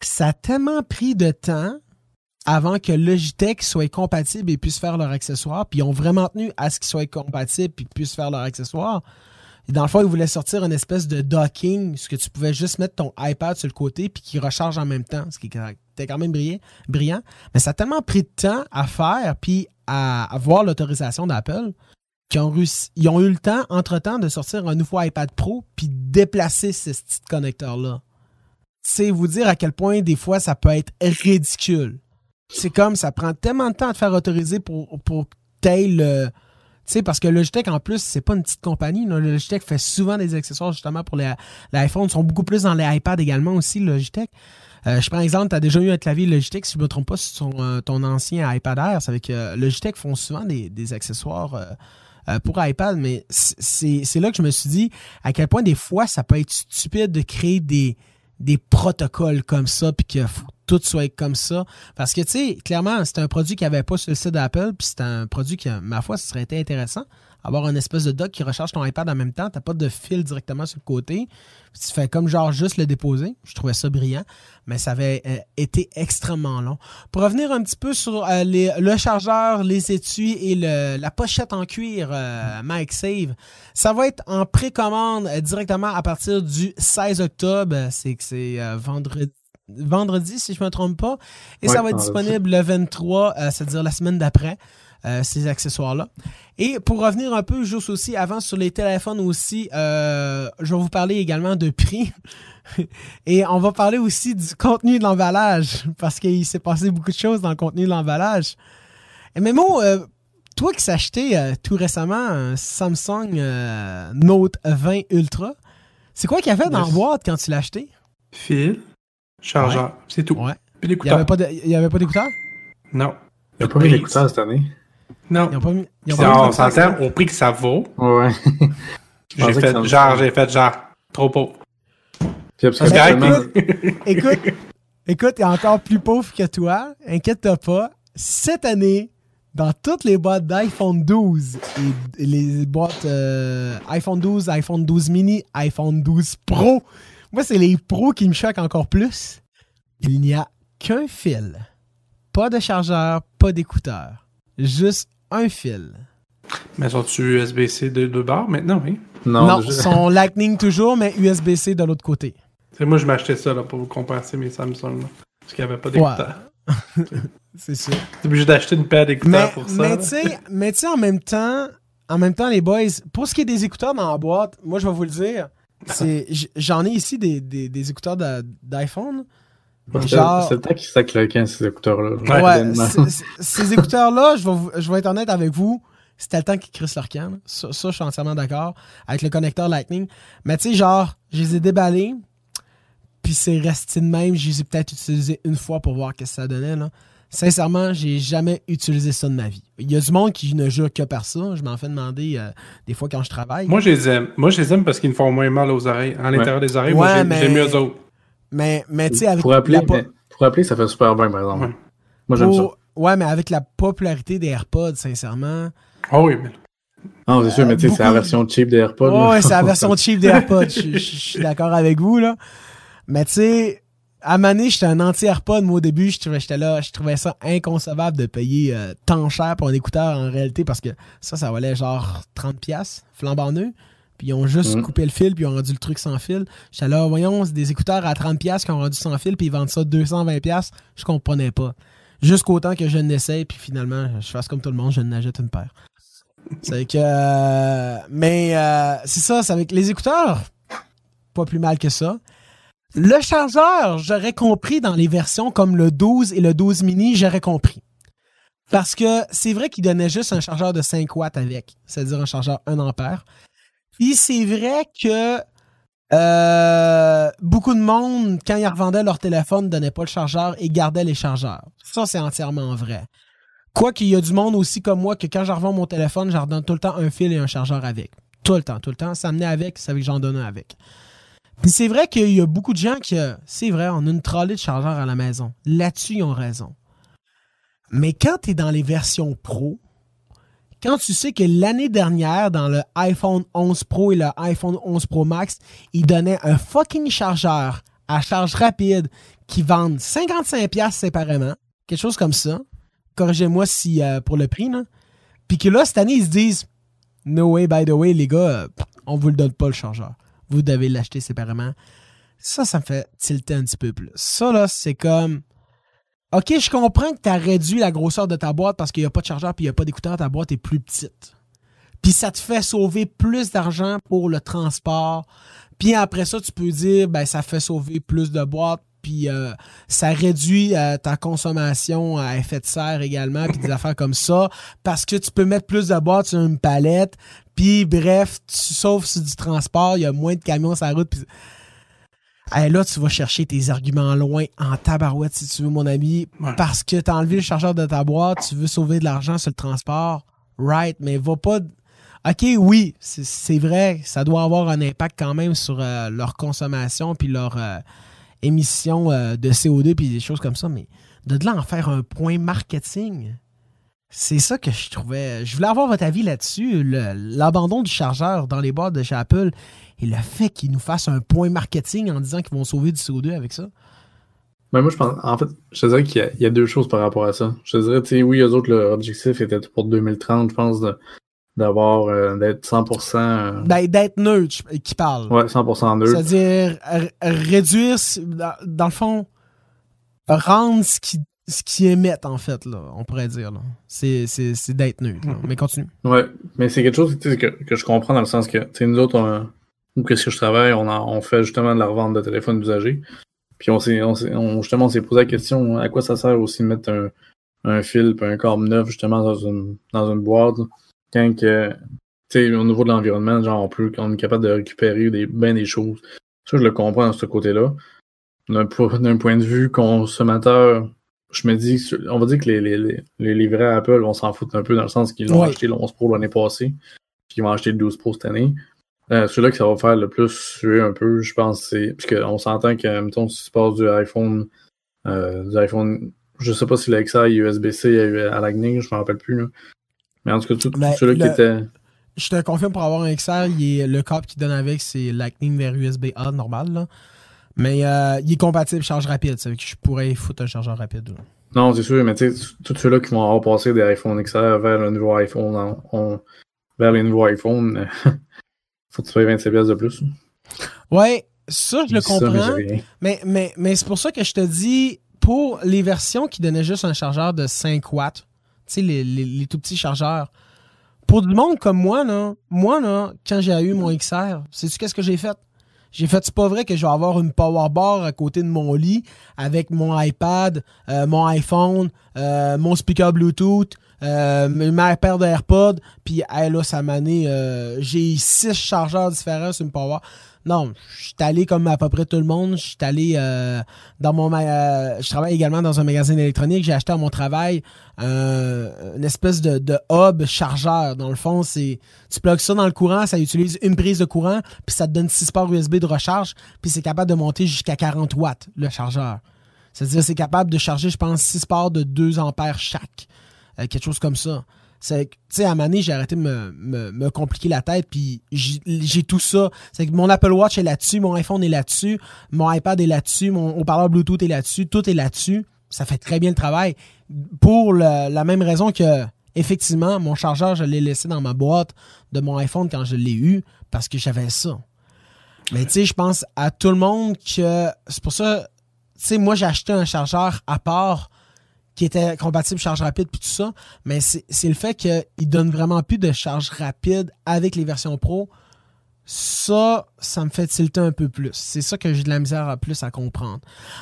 Ça a tellement pris de temps avant que Logitech soit compatible et puisse faire leurs accessoires, puis ils ont vraiment tenu à ce qu'ils soient compatibles et puissent faire leurs accessoires. Et dans le fond, ils voulaient sortir une espèce de docking, ce que tu pouvais juste mettre ton iPad sur le côté puis qui recharge en même temps, ce qui était quand même brillant. Mais ça a tellement pris de temps à faire puis à avoir l'autorisation d'Apple qu'ils ont, ils ont eu le temps, entre-temps, de sortir un nouveau iPad Pro puis déplacer ce petit connecteur-là. C'est vous dire à quel point des fois ça peut être ridicule. C'est comme ça prend tellement de temps à te faire autoriser pour, pour le tu sais, parce que Logitech, en plus, c'est pas une petite compagnie. Logitech fait souvent des accessoires justement pour l'iPhone. Ils sont beaucoup plus dans les iPads également aussi, Logitech. Euh, je prends exemple, tu as déjà eu un clavier Logitech, si je ne me trompe pas, sur ton, ton ancien iPad Air. C'est avec euh, Logitech font souvent des, accessoires euh, pour iPad, mais c'est là que je me suis dit à quel point des fois ça peut être stupide de créer des, des protocoles comme ça, puis qu'il faut tout soit comme ça. Parce que, tu sais, clairement, c'est un produit qui avait pas sur le site d'Apple, puis c'est un produit qui, ma foi, ce serait intéressant. Avoir une espèce de dock qui recharge ton iPad en même temps, t'as pas de fil directement sur le côté. Tu fais comme genre juste le déposer. Je trouvais ça brillant, mais ça avait euh, été extrêmement long. Pour revenir un petit peu sur euh, le chargeur, les étuis et la pochette en cuir euh, MagSafe, ça va être en précommande directement à partir du 16 octobre. C'est que c'est vendredi vendredi, si je ne me trompe pas. Et ça va être disponible le 23, euh, c'est-à-dire la semaine d'après, euh, ces accessoires-là. Et pour revenir un peu juste aussi avant sur les téléphones aussi, euh, je vais vous parler également de prix. Et on va parler aussi du contenu de l'emballage, parce qu'il s'est passé beaucoup de choses dans le contenu de l'emballage. Et Memo, toi qui s'est acheté tout récemment un Samsung Note 20 Ultra, c'est quoi qu'il y avait dans la boîte quand tu l'as acheté? Fil. Chargeur, c'est tout. Ouais. Il n'y avait pas d'écouteurs? Non. Il n'y a pas mis d'écouteurs cette année. Non. Ils ont pas mis, ils on s'entend au prix que ça vaut. Ouais. j'ai fait genre, j'ai fait genre, trop pauvre. écoute, écoute, il est encore plus pauvre que toi. Inquiète-toi pas. Cette année, dans toutes les boîtes d'iPhone 12 et les boîtes euh, iPhone 12, iPhone 12 mini, iPhone 12 Pro, moi, c'est les pros qui me choquent encore plus. Il n'y a qu'un fil. Pas de chargeur, pas d'écouteur. Juste un fil. Mais sont-tu USB-C de deux barres maintenant, oui? Non, non sont Lightning toujours, mais USB-C de l'autre côté. C'est moi, je m'achetais ça là, pour vous compenser mes Samsung. parce qu'il n'y avait pas d'écouteur. c'est sûr. T'es obligé d'acheter une paire d'écouteurs pour ça. Mais tu sais, en même temps, en même temps, les boys, pour ce qui est des écouteurs dans la boîte, moi, je vais vous le dire, J'en ai ici des, des, écouteurs d'iPhone. C'est le temps qu'ils s'acclaquent ces écouteurs-là. Ouais, ces écouteurs-là, je vais, je vais être honnête avec vous, c'était le temps qu'ils crissent leur camp. Ça, je suis entièrement d'accord. Avec le connecteur Lightning. Mais tu sais, genre, je les ai déballés, puis c'est resté de même. Je les ai peut-être utilisés une fois pour voir ce que ça donnait. Là. Sincèrement, j'ai jamais utilisé ça de ma vie. Il y a du monde qui ne jure que par ça. Je m'en fais demander euh, des fois quand je travaille. Moi, je les aime. Moi, je les aime parce qu'ils me font moins mal aux oreilles. À l'intérieur des oreilles, moi, j'aime mieux eux autres. Mais, mais tu sais, avec. Pour appeler, pour appeler, ça fait super bien, par exemple. Moi, j'aime ça. Ouais, mais avec la popularité des AirPods, sincèrement. Ah oui, mais. Ah, c'est sûr, mais tu sais, c'est la version cheap des AirPods. ouais, c'est la version cheap des AirPods. Je suis d'accord avec vous, là. Mais tu sais, à Mané, j'étais un anti-AirPod. Moi, au début, j'étais là, je trouvais ça inconcevable de payer euh, tant cher pour un écouteur en réalité parce que ça, ça valait genre 30$, flambant neuf. Puis ils ont juste mm. coupé le fil, puis ils ont rendu le truc sans fil. J'étais là, voyons, c'est des écouteurs à 30$ qui ont rendu sans fil, puis ils vendent ça 220$. Je comprenais pas. Jusqu'au temps que je n'essaye, puis finalement, je fasse comme tout le monde, je n'achète une paire. C'est que. Euh, mais euh, c'est ça, c'est avec les écouteurs. Pas plus mal que ça. Le chargeur, j'aurais compris dans les versions comme le 12 et le 12 mini, j'aurais compris. Parce que c'est vrai qu'il donnait juste un chargeur de 5 watts avec, c'est-à-dire un chargeur 1 ampère. Puis c'est vrai que euh, beaucoup de monde, quand ils revendaient leur téléphone, ne donnaient pas le chargeur et gardaient les chargeurs. Ça, c'est entièrement vrai. Quoi qu'il y a du monde aussi comme moi que quand je revends mon téléphone, je redonne tout le temps un fil et un chargeur avec. Tout le temps, tout le temps. Ça venait avec, ça veut que j'en donne un avec. Puis c'est vrai qu'il y a beaucoup de gens qui, c'est vrai, on a une trolley de chargeurs à la maison. Là-dessus, ils ont raison. Mais quand tu es dans les versions pro, quand tu sais que l'année dernière, dans le iPhone 11 Pro et le iPhone 11 Pro Max, ils donnaient un fucking chargeur à charge rapide qui vendent 55$ séparément, quelque chose comme ça. Corrigez-moi si euh, pour le prix, là. Puis que là, cette année, ils se disent No way, by the way, les gars, euh, on vous le donne pas le chargeur. Vous devez l'acheter séparément. Ça, ça me fait tilter un petit peu plus. Ça, là, c'est comme OK, je comprends que tu as réduit la grosseur de ta boîte parce qu'il n'y a pas de chargeur puis il n'y a pas d'écouteur, ta boîte est plus petite. Puis ça te fait sauver plus d'argent pour le transport. Puis après ça, tu peux dire, ben ça fait sauver plus de boîtes, puis euh, ça réduit euh, ta consommation à effet de serre également, puis des affaires comme ça, parce que tu peux mettre plus de boîtes sur une palette, puis bref, tu sauves sur du transport, il y a moins de camions sur la route, là, tu vas chercher tes arguments loin en tabarouette, si tu veux, mon ami, parce que tu as enlevé le chargeur de ta boîte, tu veux sauver de l'argent sur le transport. Right, mais va pas. OK, oui, c'est vrai, ça doit avoir un impact quand même sur euh, leur consommation puis leur euh, émission euh, de CO2 puis des choses comme ça, mais de là en faire un point marketing, c'est ça que je trouvais. Je voulais avoir votre avis là-dessus. L'abandon du chargeur dans les boîtes de chez Apple et le fait qu'ils nous fassent un point marketing en disant qu'ils vont sauver du CO2 avec ça. Ben moi, je pense, en fait, je te dirais qu'il y, a deux choses par rapport à ça. Je te dirais, tu sais, oui, eux autres, leur objectif était pour 2030, je pense, d'avoir, euh, d'être 100%. Euh, ben, d'être neutre, qui parle. Ouais, 100% neutre. C'est-à-dire, réduire, dans, le fond, rendre ce qui ce qui émettent, en fait, là, on pourrait dire. C'est, d'être neutre. Mais continue. Ouais, mais c'est quelque chose que, que, je comprends dans le sens que, nous autres, on, ou qu'est-ce que je travaille, on, on fait justement de la revente de téléphones usagés. Puis on s'est, justement, on s'est posé la question à quoi ça sert aussi de mettre un, un fil un corps neuf justement dans une, dans une boîte quand que, au niveau de l'environnement, genre on peut, on est capable de récupérer des, bien des choses. Ça, je le comprends de ce côté-là. D'un, point de vue consommateur, je me dis, on va dire que les, les, les livrets Apple, on s'en fout un peu dans le sens qu'ils ont acheté le 11 Pro l'année passée, puis ils vont acheter le 12 Pro cette année. Euh, celui-là que ça va faire le plus suer un peu, je pense, c'est. Parce qu'on s'entend que, mettons, si tu passes du iPhone, euh, du iPhone, je sais pas si le XR est USB-C à Lightning, je me rappelle plus, là. Mais en tout cas, tout, ben, celui-là qui était. Je te confirme pour avoir un XR, il est, le câble qu'il donne avec, c'est Lightning vers USB-A normal, là. Mais euh, il est compatible charge rapide, ça veut que je pourrais foutre un chargeur rapide. Non, c'est sûr, mais tu sais, tous ceux-là qui vont avoir passé des iPhone XR vers le nouveau iPhone, on, vers les nouveaux iPhones, faut que tu payes 27 pièces de plus. Ouais, ça, je le comprends. mais mais, mais c'est pour ça que je te dis, pour les versions qui donnaient juste un chargeur de 5 watts, tu sais, les, les, tout petits chargeurs, pour du monde comme moi, là, moi, là, quand j'ai eu mon XR, sais-tu qu'est-ce que j'ai fait? J'ai fait, c'est pas vrai que je vais avoir une power bar à côté de mon lit avec mon iPad, euh, mon iPhone, euh, mon speaker Bluetooth, euh, ma paire d'AirPods, puis là, ça m'a euh, j'ai six chargeurs différents sur une power. Non, je suis allé comme à peu près tout le monde. Je suis allé euh, dans mon euh, je travaille également dans un magasin électronique. J'ai acheté à mon travail euh, une espèce de, hub chargeur. Dans le fond, c'est tu plugues ça dans le courant, ça utilise une prise de courant, puis ça te donne 6 ports USB de recharge, puis c'est capable de monter jusqu'à 40 watts le chargeur. C'est-à-dire c'est capable de charger, je pense, 6 ports de 2 ampères chaque. quelque chose comme ça. C'est tu sais, à moment j'ai arrêté de me, compliquer la tête, puis j'ai tout ça. C'est que mon Apple Watch est là-dessus, mon iPhone est là-dessus, mon iPad est là-dessus, mon haut-parleur Bluetooth est là-dessus, tout est là-dessus. Ça fait très bien le travail. Pour la même raison que effectivement, mon chargeur, je l'ai laissé dans ma boîte de mon iPhone quand je l'ai eu parce que j'avais ça. Mais tu sais, je pense à tout le monde que c'est pour ça, tu sais, moi j'ai acheté un chargeur à part qui était compatible charge rapide puis tout ça, mais c'est le fait qu'il donne vraiment plus de charge rapide avec les versions Pro ça, ça me fait tilter un peu plus. C'est ça que j'ai de la misère à plus à comprendre.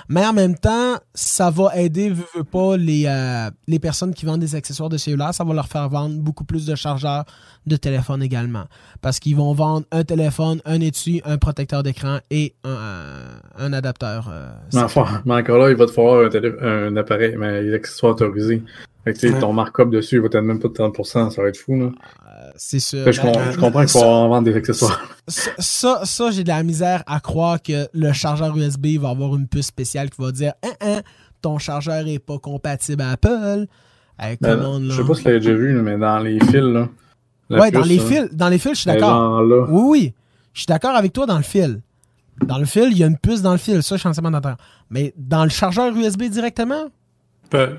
Mais en même temps, ça va aider, veux, pas, les, euh, les personnes qui vendent des accessoires de cellulaire. Ça va leur faire vendre beaucoup plus de chargeurs de téléphone également. Parce qu'ils vont vendre un téléphone, un étui, un protecteur d'écran et un, euh, adapteur. Euh, mais, encore là, il va te falloir un, un appareil, mais les accessoires autorisés. Fait que, ton markup dessus, il va être même pas de 30%, ça va être fou, là. Euh, c'est sûr. je, ben, comprends qu'il faut en vendre des accessoires. Ça, ça, j'ai de la misère à croire que le chargeur USB va avoir une puce spéciale qui va dire hein, hein, ton chargeur est pas compatible à Apple. Avec ben, je sais pas si tu l'as déjà vu, mais dans les fils, là. Ouais, dans les fils, dans les fils, je suis d'accord. Oui, oui. Je suis d'accord avec toi dans le fil. Dans le fil, il y a une puce dans le fil, ça, je suis entièrement d'accord. Mais dans le chargeur USB directement? Peu.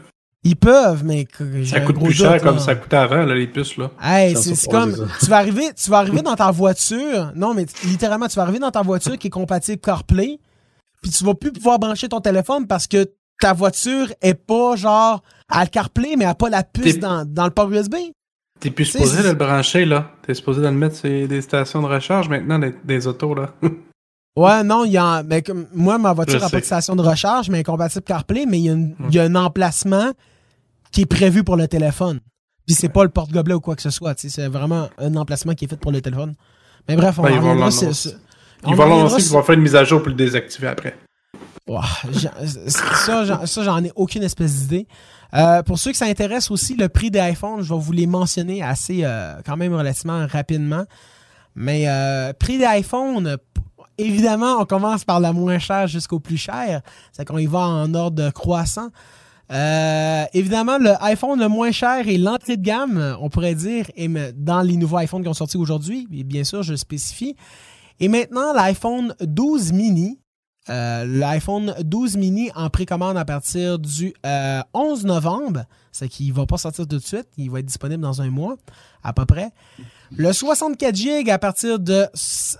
Ils peuvent, mais. Ça coûte plus cher comme ça coûtait avant, là, les puces, là. Hey, c'est comme. Tu vas, arriver, tu vas arriver dans ta voiture. Non, mais littéralement, tu vas arriver dans ta voiture qui est compatible CarPlay. Puis tu vas plus pouvoir brancher ton téléphone parce que ta voiture est pas genre à le CarPlay, mais elle n'a pas la puce dans, dans, le port USB. T'es plus supposé de le brancher, là. T'es supposé de le mettre sur des stations de recharge maintenant, des, des autos, là. Ouais, non, il y a. Mais moi, ma voiture n'a pas de station de recharge, mais elle est compatible CarPlay, mais il y, a un emplacement qui est prévu pour le téléphone. Puis c'est pas le porte-gobelet ou quoi que ce soit. C'est vraiment un emplacement qui est fait pour le téléphone. Mais bref, on va va lancer. Ils vont lancer, ils vont faire une mise à jour pour le désactiver après. ça, j'en ai aucune espèce d'idée. Euh, pour ceux que ça intéresse aussi, le prix des iPhones, je vais vous les mentionner assez, euh, quand même relativement rapidement. Mais euh, prix des iPhones, évidemment, on commence par la moins chère jusqu'au plus cher. C'est qu'on y va en ordre croissant. Euh, évidemment, le iPhone le moins cher et l'entrée de gamme, on pourrait dire, est dans les nouveaux iPhones qui ont sorti aujourd'hui. Et bien sûr, je le spécifie. Et maintenant, l'iPhone 12 mini. Euh, L'iPhone 12 mini en précommande à partir du 11 euh, novembre. C'est qu'il ne va pas sortir tout de suite. Il va être disponible dans un mois, à peu près. Le 64 GB à partir de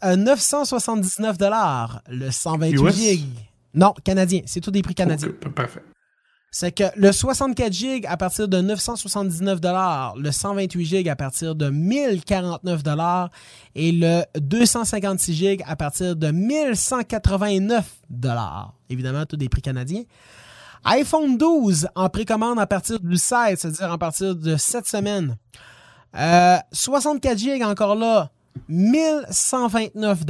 979 Le 128 GB. Non, canadien. C'est tout des prix canadiens. parfait. C'est que le 64 GB à partir de 979 le 128 GB à partir de 1049 et le 256 GB à partir de 1189 Évidemment, tous des prix canadiens. iPhone 12 en précommande à partir du 16, c'est-à-dire à partir de cette semaine. 64 euh, GB encore là, 1129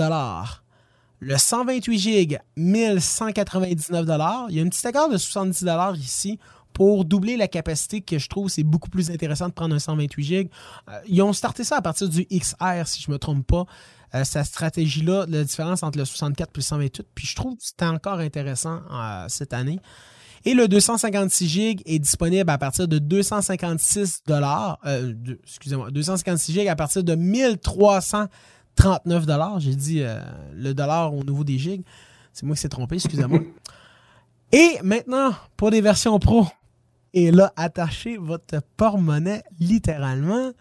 Le 128 GB, 1199 Il y a un petit accord de 70 ici pour doubler la capacité que je trouve c'est beaucoup plus intéressant de prendre un 128 GB. ils ont starté ça à partir du XR, si je ne me trompe pas. Euh, cette stratégie-là, la différence entre le 64 et le 128. Puis je trouve que c'était encore intéressant euh, cette année. Et le 256 GB est disponible à partir de 256 dollars. Euh, excusez-moi, 256 GB à partir de 1339 dollars. J'ai dit euh, le dollar au niveau des gigs. C'est moi qui s'est trompé, excusez-moi. Et maintenant, pour des versions pro. Et là, attachez votre porte-monnaie littéralement.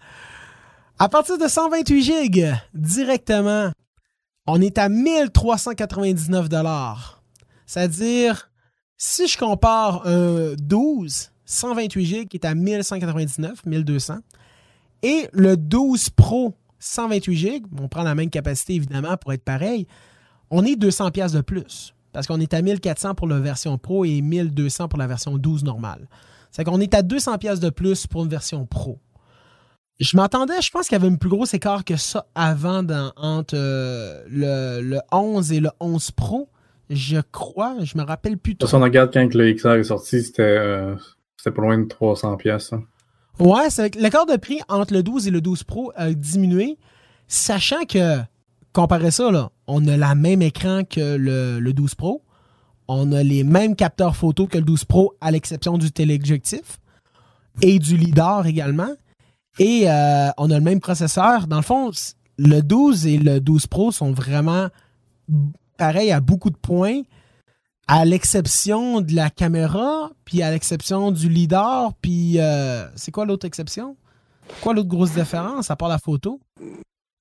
À partir de 128 GB, directement, on est à 1399 dollars. C'est-à-dire si je compare un 12 128 GB qui est à 1199, 1200, et le 12 Pro 128 GB, on prend la même capacité évidemment pour être pareil, on est 200 pièces de plus parce qu'on est à 1400 pour la version Pro et 1200 pour la version 12 normale. C'est qu'on est à 200 pièces de plus pour une version Pro. Je m'attendais, je pense qu'il y avait un plus gros écart que ça avant entre euh, le, le 11 et le 11 Pro. Je crois, je me rappelle plus trop. Si on regarde quand le XR est sorti, c'était euh, pas loin de 300 pièces. Ouais, l'accord de prix entre le 12 et le 12 Pro a diminué, sachant que, comparé ça, là, on a la même écran que le, 12 Pro, on a les mêmes capteurs photo que le 12 Pro, à l'exception du téléobjectif et du LIDAR également, et euh, on a le même processeur. Dans le fond, le 12 et le 12 Pro sont vraiment pareil à beaucoup de points, à l'exception de la caméra, puis à l'exception du leader, puis euh, c'est quoi l'autre exception? Quoi l'autre grosse différence, à part la photo?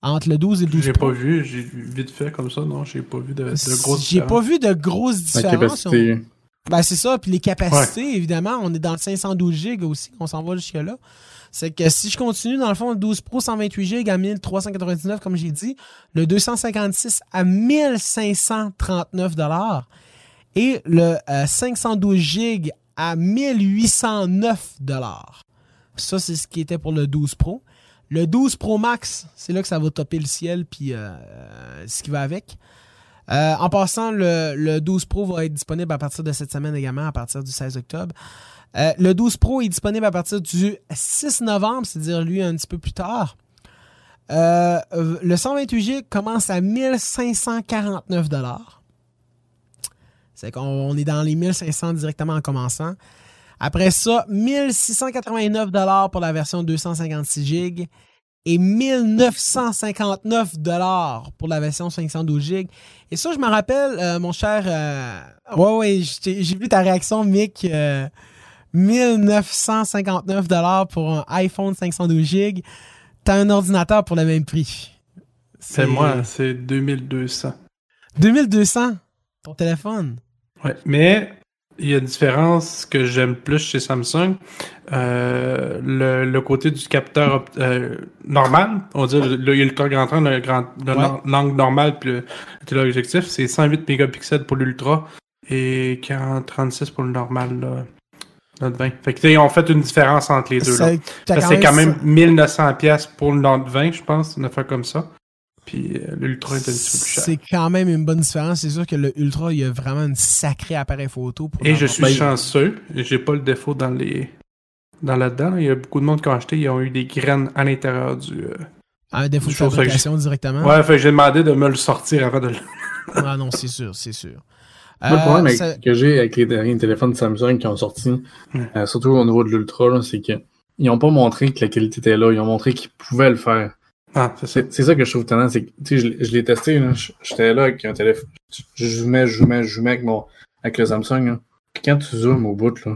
Entre le 12 et le 12 J'ai Pro? pas vu, j'ai vu vite fait comme ça, non, j'ai pas vu de, de grosses J'ai pas vu de grosses différences. Ben, c'est ça. Puis les capacités, évidemment, on est dans le 512 GB aussi, on s'en va jusque-là. C'est que si je continue, dans le fond, le 12 Pro 128 GB à 1399, comme j'ai dit, le 256 à 1539 et le euh, 512 GB à 1809 Ça, c'est ce qui était pour le 12 Pro. Le 12 Pro Max, c'est là que ça va topper le ciel, puis euh, euh, ce qui va avec. Euh, en passant, le, le 12 Pro va être disponible à partir de cette semaine également, à partir du 16 octobre. Euh, le 12 Pro est disponible à partir du 6 novembre, c'est-à-dire lui un petit peu plus tard. Euh, le 128 GB commence à 1549 C'est qu'on on est dans les 1500 directement en commençant. Après ça, 1689 pour la version 256 GB et 1959 dollars pour la version 512 GB. Et ça, je me rappelle, euh, mon cher... euh, ouais, ouais, j'ai j'ai vu ta réaction, Mick. euh, 1959 dollars pour un iPhone 512 GB. T'as un ordinateur pour le même prix. C'est moi, c'est 2200. 2200 ton téléphone. Ouais, mais il y a une différence que j'aime plus chez Samsung. Euh, le, le côté du capteur euh, normal, on va dire le, le ultra grand angle, le grand le Ouais. lang- l'angle normal puis le, le téléobjectif, c'est 108 mégapixels pour l'ultra et 40 36 pour le normal là. Note 20. Fait que ils ont fait une différence entre les deux là. C'est quand même ça- 1900 pièces pour le Note 20, je pense, une affaire comme ça. Puis euh, l'ultra est un petit peu plus cher. C'est quand même une bonne différence. C'est sûr que le Ultra, il y a vraiment une sacrée appareil photo. Pour Et je suis Ben, chanceux, j'ai pas le défaut dans les dans là-dedans. là. Il y a beaucoup de monde qui ont acheté, ils ont eu des graines à l'intérieur du. euh, Un défaut de fabrication directement? Ouais, fait j'ai demandé de me le sortir avant de le. Ah non, c'est sûr, c'est sûr. Moi, le Euh, problème avec- ça- que j'ai avec les derniers téléphones Samsung qui ont sorti, Mm. euh, surtout au niveau de l'Ultra, c'est qu'ils n'ont pas montré que la qualité était là. Ils ont montré qu'ils pouvaient le faire. Ah, c'est ça. Ça que je trouve étonnant. C'est que, tu sais, je, l'ai- je l'ai testé. J'étais là avec un téléphone. Je zoomais, je zoomais, je zoomais avec, mon, avec le Samsung. là. Puis quand tu zoomes au bout, là,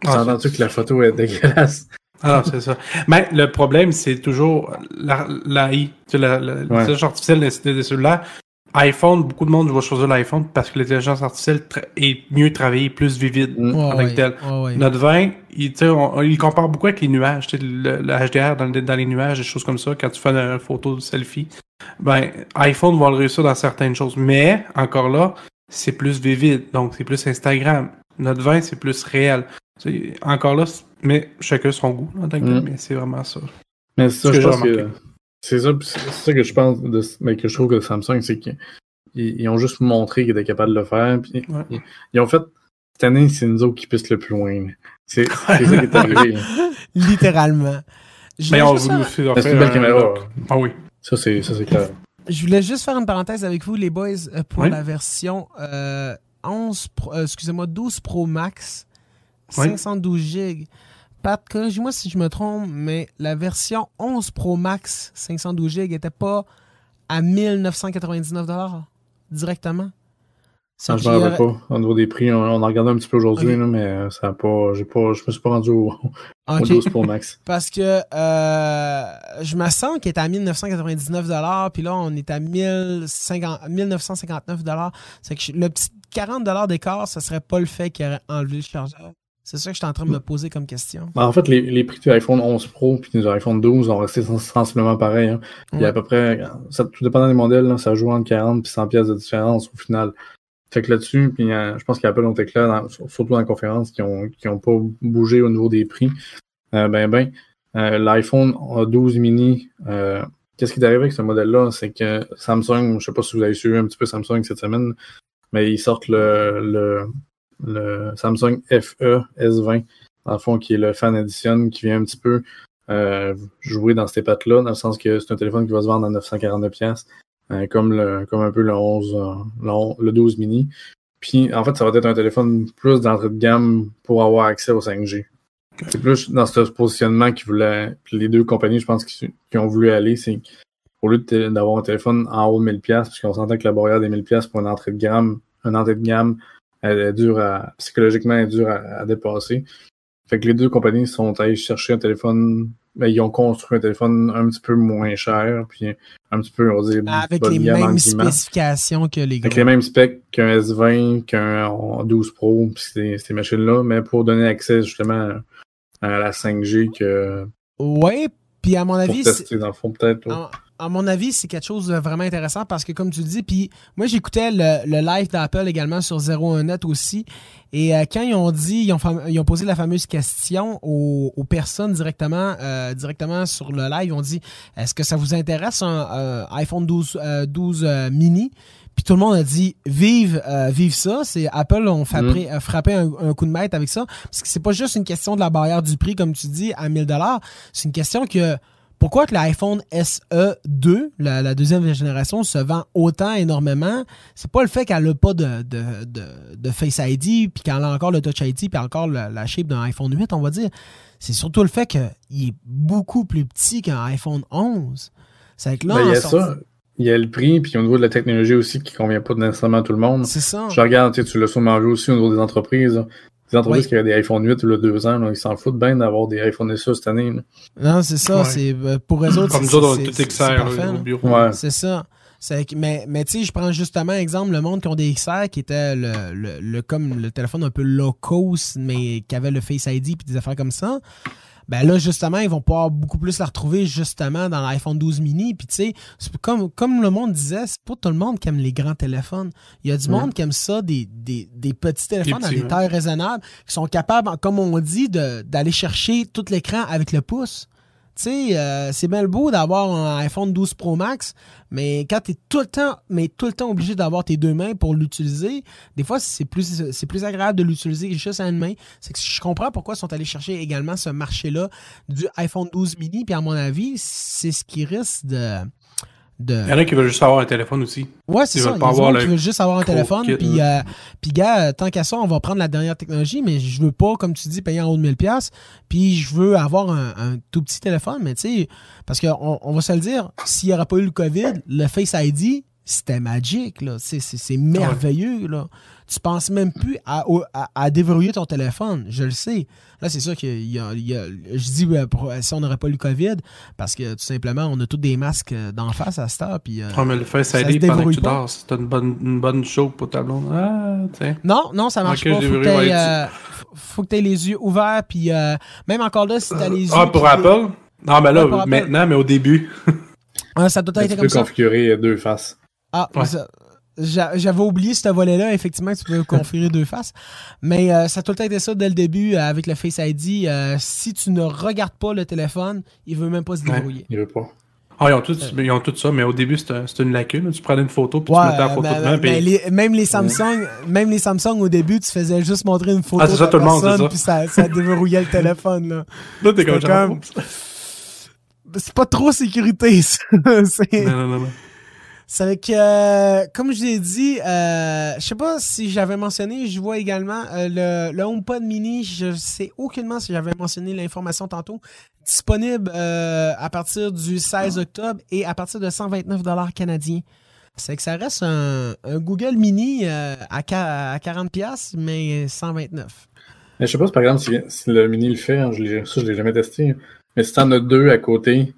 tu Ah, entends-tu que la photo est dégueulasse? Ah, c'est ça. Mais le problème, c'est toujours la- l'AI, tu sais, la- la- l'intelligence artificielle des, des cellulaires. iPhone, beaucoup de monde va choisir l'iPhone parce que l'intelligence artificielle est mieux travaillée, plus vivide Mm. Tant ouais, que tel. ouais. Notre 20, il, tu sais, on, on- il compare beaucoup avec les nuages, le, le HDR dans, le- dans les nuages, des choses comme ça, quand tu fais une photo de selfie. Ben, iPhone va le réussir dans certaines choses. Mais, encore là, c'est plus vivide, donc c'est plus Instagram. Notre 20, c'est plus réel. Encore là, mais chacun son goût, en tant que tel, Mm. mais c'est vraiment ça. Mais c'est ça, je pense que. C'est ça, c'est ça que je pense, de, mais que je trouve que Samsung, c'est qu'ils ils ont juste montré qu'ils étaient capables de le faire. Puis Ouais. ils, ils ont fait. Cette année, c'est nous autres qui pissent le plus loin. C'est ça qui est arrivé. Littéralement. Je Mais voulais, on juste voulu faire, aussi leur faire une belle un caméra. Ah oui. Ça, c'est ça, c'est clair. je voulais juste faire une parenthèse avec vous, les boys, euh, pour Oui. la version euh, 11 Pro- euh, excusez-moi, 12 Pro Max, Oui. 512 GB. Pat, corrige-moi si je me trompe, mais la version 11 Pro Max 512 GB n'était pas à 1999 directement? Ça, que je j'y rappelle pas. Au niveau des prix, on, on a regardé un petit peu aujourd'hui, mais euh, ça a pas. J'ai pas. Je me suis pas rendu au, au Ok. 12 Pro Max. Parce que euh, je me sens qu'il était à 1999 puis là, on est à 1050 1959 C'est que le petit 40 d'écart, ce serait pas le fait qu'il aurait enlevé le chargeur. C'est ça que je suis en train de me poser comme question. Ben, en fait, les, les prix du iPhone 11 Pro puis du iPhone 12 ont resté sens- sensiblement pareils. hein. Il y a à peu près, ça, tout dépendant des modèles, là, ça joue entre 40 et 100 pièces de différence au final. Fait que là-dessus, puis euh, je pense qu'Apple ont été clairs, dans- surtout dans la conférence, qui ont, qui ont pas bougé au niveau des prix. Euh, ben, ben, euh, l'iPhone 12 mini, qu'est-ce qui est arrivé avec ce modèle-là? C'est que Samsung, je sais pas si vous avez suivi un petit peu Samsung cette semaine, mais ils sortent le, le, le Samsung FE S20, dans le fond, qui est le Fan Edition, qui vient un petit peu euh, jouer dans ces pattes-là, dans le sens que c'est un téléphone qui va se vendre à 949 pièces comme, le, comme un peu le 11, euh, le, on- le 12 mini. Puis, en fait, ça va être un téléphone plus d'entrée de gamme pour avoir accès au 5G. C'est plus dans ce positionnement qu'ils voulaient. Puis les deux compagnies, je pense, qui, qui ont voulu aller, c'est au lieu d'avoir un téléphone en haut de 1000$, parce qu'on s'entend que la barrière des 1000$ pour une entrée de gamme, une entrée de gamme, elle est dure à, psychologiquement, elle est dure à, à dépasser. Fait que les deux compagnies sont allées chercher un téléphone ben, ils ont construit un téléphone un petit peu moins cher, puis un petit peu, on va dire, Avec les mêmes spécifications que les gros. Avec les mêmes specs qu'un S20, qu'un 12 Pro, puis ces, machines-là, mais pour donner accès justement à la 5G que. Ouais, puis à mon avis. Tester, dans le fond, peut-être à mon avis, c'est quelque chose de vraiment intéressant parce que, comme tu le dis, puis moi, j'écoutais le, live d'Apple également sur 01net aussi. Et euh, quand ils ont dit, ils ont, ils ont, posé la fameuse question aux, personnes directement, euh, directement sur le live, ils ont dit Est-ce que ça vous intéresse un iPhone 12, 12 euh, mini? Puis tout le monde a dit vive, vive ça. C'est Apple ont frappé, mm. frappé un, un, coup de maître avec ça. Parce que c'est pas juste une question de la barrière du prix, comme tu dis, à 1000 C'est une question que pourquoi que l'iPhone SE2, la, deuxième génération, se vend autant énormément? C'est pas le fait qu'elle n'a pas de, de, Face ID, puis qu'elle a encore le Touch ID, puis encore la, shape d'un iPhone 8, on va dire. C'est surtout le fait qu'il est beaucoup plus petit qu'un iPhone 11. C'est que là, ben, il y a ça. Il y a le prix, puis au niveau de la technologie aussi qui convient pas nécessairement à tout le monde. C'est ça. Je regarde, tu l'as sûrement vu aussi au niveau des entreprises. Les entreprises qui avaient des iPhone 8 ou le 2 ans, ils s'en foutent bien d'avoir des iPhone SE cette année. Non, c'est ça. C'est, euh, pour eux autres, Comme nous autres, tout XR au bureau. Ouais. C'est ça. mais mais tu sais, je prends justement exemple le monde qui ont des XR qui était le, le, comme le téléphone un peu low cost, mais qui avait le Face ID puis des affaires comme ça ben là, justement, ils vont pouvoir beaucoup plus la retrouver justement dans l'iPhone 12 mini. Puis tu sais, comme, comme le monde disait, c'est pas tout le monde qui aime les grands téléphones. Il y a du monde qui aime ça, des, des, des petits téléphones à des tailles raisonnables, qui sont capables, comme on dit, d'aller chercher tout l'écran avec le pouce. Tu sais, euh, c'est bien beau d'avoir un iPhone 12 Pro Max, mais quand tu tout le temps, mais tout le temps obligé d'avoir tes deux mains pour l'utiliser, des fois, c'est plus, c'est plus agréable de l'utiliser juste à une main. C'est que je comprends pourquoi ils sont allés chercher également ce marché-là du iPhone 12 mini. Puis à mon avis, c'est ce qui risque de, il y en a qui veulent juste avoir un téléphone aussi. Ouais, c'est ça. Il y en a qui veulent juste avoir un téléphone. Puis, euh, puis, gars, tant qu'à ça, on va prendre la dernière technologie, mais je veux pas, comme tu dis, payer en haut de 1000$. Puis je veux avoir un, tout petit téléphone. Mais tu sais, parce qu'on on va se le dire, s'il n'y aurait pas eu le COVID, le Face ID, c'était magique. C'est merveilleux. Là tu penses même plus à, à, déverrouiller ton téléphone. Je le sais. Là, c'est sûr qu'il y, a, Je dis si on n'aurait pas eu le COVID, parce que tout simplement, on a tous des masques euh, d'en face à cette heure. Puis, oh, mais le Face ID pendant que tu dors, c'est une bonne, une bonne show pour ta blonde. Ah, non, non, ça marche pas. Faut que tu euh, faut que aies les yeux ouverts. Puis même encore là, si tu as les yeux. Ah, pour Apple? Non, mais là, maintenant, mais au début. ça doit être comme ça. Tu peux configurer deux faces. Ah, ça, j'avais oublié ce volet-là, effectivement, tu peux configurer deux faces. Mais euh, ça a tout le temps été ça dès le début euh, avec le Face ID. Euh, si tu ne regardes pas le téléphone, il veut même pas se débrouiller. il veut pas. Ah, ils ont, tout, ils ont tout ça, mais au début, c'était une lacune. Tu prenais une photo, puis tu mettais la photo dedans. Puis... même, les Samsung, même les Samsung, au début, tu faisais juste montrer une photo ah, ça, de tout le monde, puis ça, ça déverrouillait le téléphone. Là, là t'es comme... comme... C'est pas trop sécurité, ça. non, non, non. non. C'est que, euh, comme je l'ai dit, euh, je sais pas si j'avais mentionné, je vois également euh, le, le, HomePod mini, je sais aucunement si j'avais mentionné l'information tantôt, disponible euh, à partir du 16 octobre et à partir de 129 dollars canadiens. C'est que ça reste un, Google Mini à, à 40$, mais 129. Mais je sais pas, par exemple, si, le Mini le fait, hein, je ça je l'ai jamais testé, mais si t'en as deux à côté,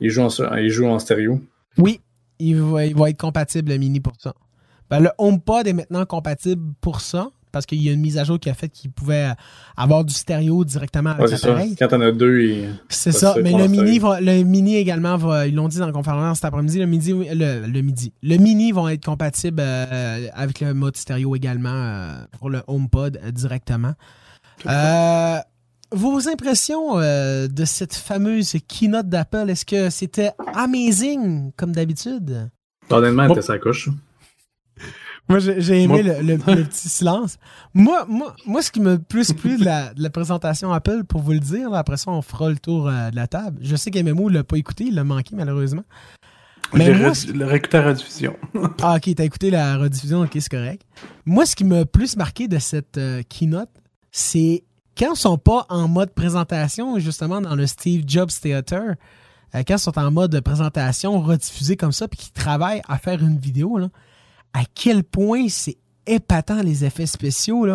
il joue en, il joue en stéréo. Oui, il va, être compatible le mini pour ça. Ben, le HomePod est maintenant compatible pour ça parce qu'il y a une mise à jour qui a fait qu'il pouvait avoir du stéréo directement avec l'appareil. Quand on a deux, c'est ça. Mais le mini, le mini également va, ils l'ont dit dans la conférence cet après-midi, le midi, le, midi, le mini va être compatible euh, avec le mode stéréo également euh, pour le HomePod euh, directement. Vos impressions euh, de cette fameuse keynote d'Apple, est-ce que c'était amazing comme d'habitude? Honnêtement, était sa couche. Moi, j'ai aimé le, petit silence. Moi, moi, moi, ce qui m'a plus plu de la, présentation Apple, pour vous le dire, après ça, on fera le tour euh, de la table. Je sais qu'MMO ne l'a pas écouté, il l'a manqué malheureusement. Mais moi, le écouté la rediffusion. ah, ok, t'as écouté la rediffusion, ok, c'est correct. Moi, ce qui m'a plus marqué de cette euh, keynote, c'est quand ils sont pas en mode présentation, justement dans le Steve Jobs Theater, euh, quand ils sont en mode présentation rediffusé comme ça, puis qu'ils travaillent à faire une vidéo, à quel point c'est épatant les effets spéciaux.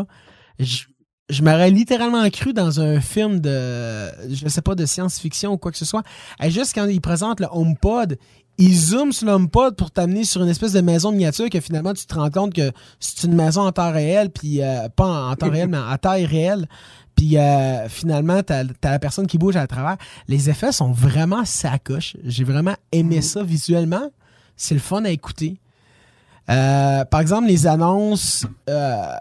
Je m'aurais littéralement cru dans un film de, je sais pas, de science-fiction ou quoi que ce soit. Juste quand il présente le HomePod, il zoome sur le HomePod pour t'amener sur une espèce de maison miniature que finalement tu te rends compte que c'est une maison en temps réel, puis euh, pas en, temps réel, mais en taille réelle. Puis euh, finalement, t'as as la personne qui bouge à travers. Les effets sont vraiment sacoches. J'ai vraiment aimé ça visuellement. C'est le fun à écouter. Euh, par exemple, les annonces. Euh,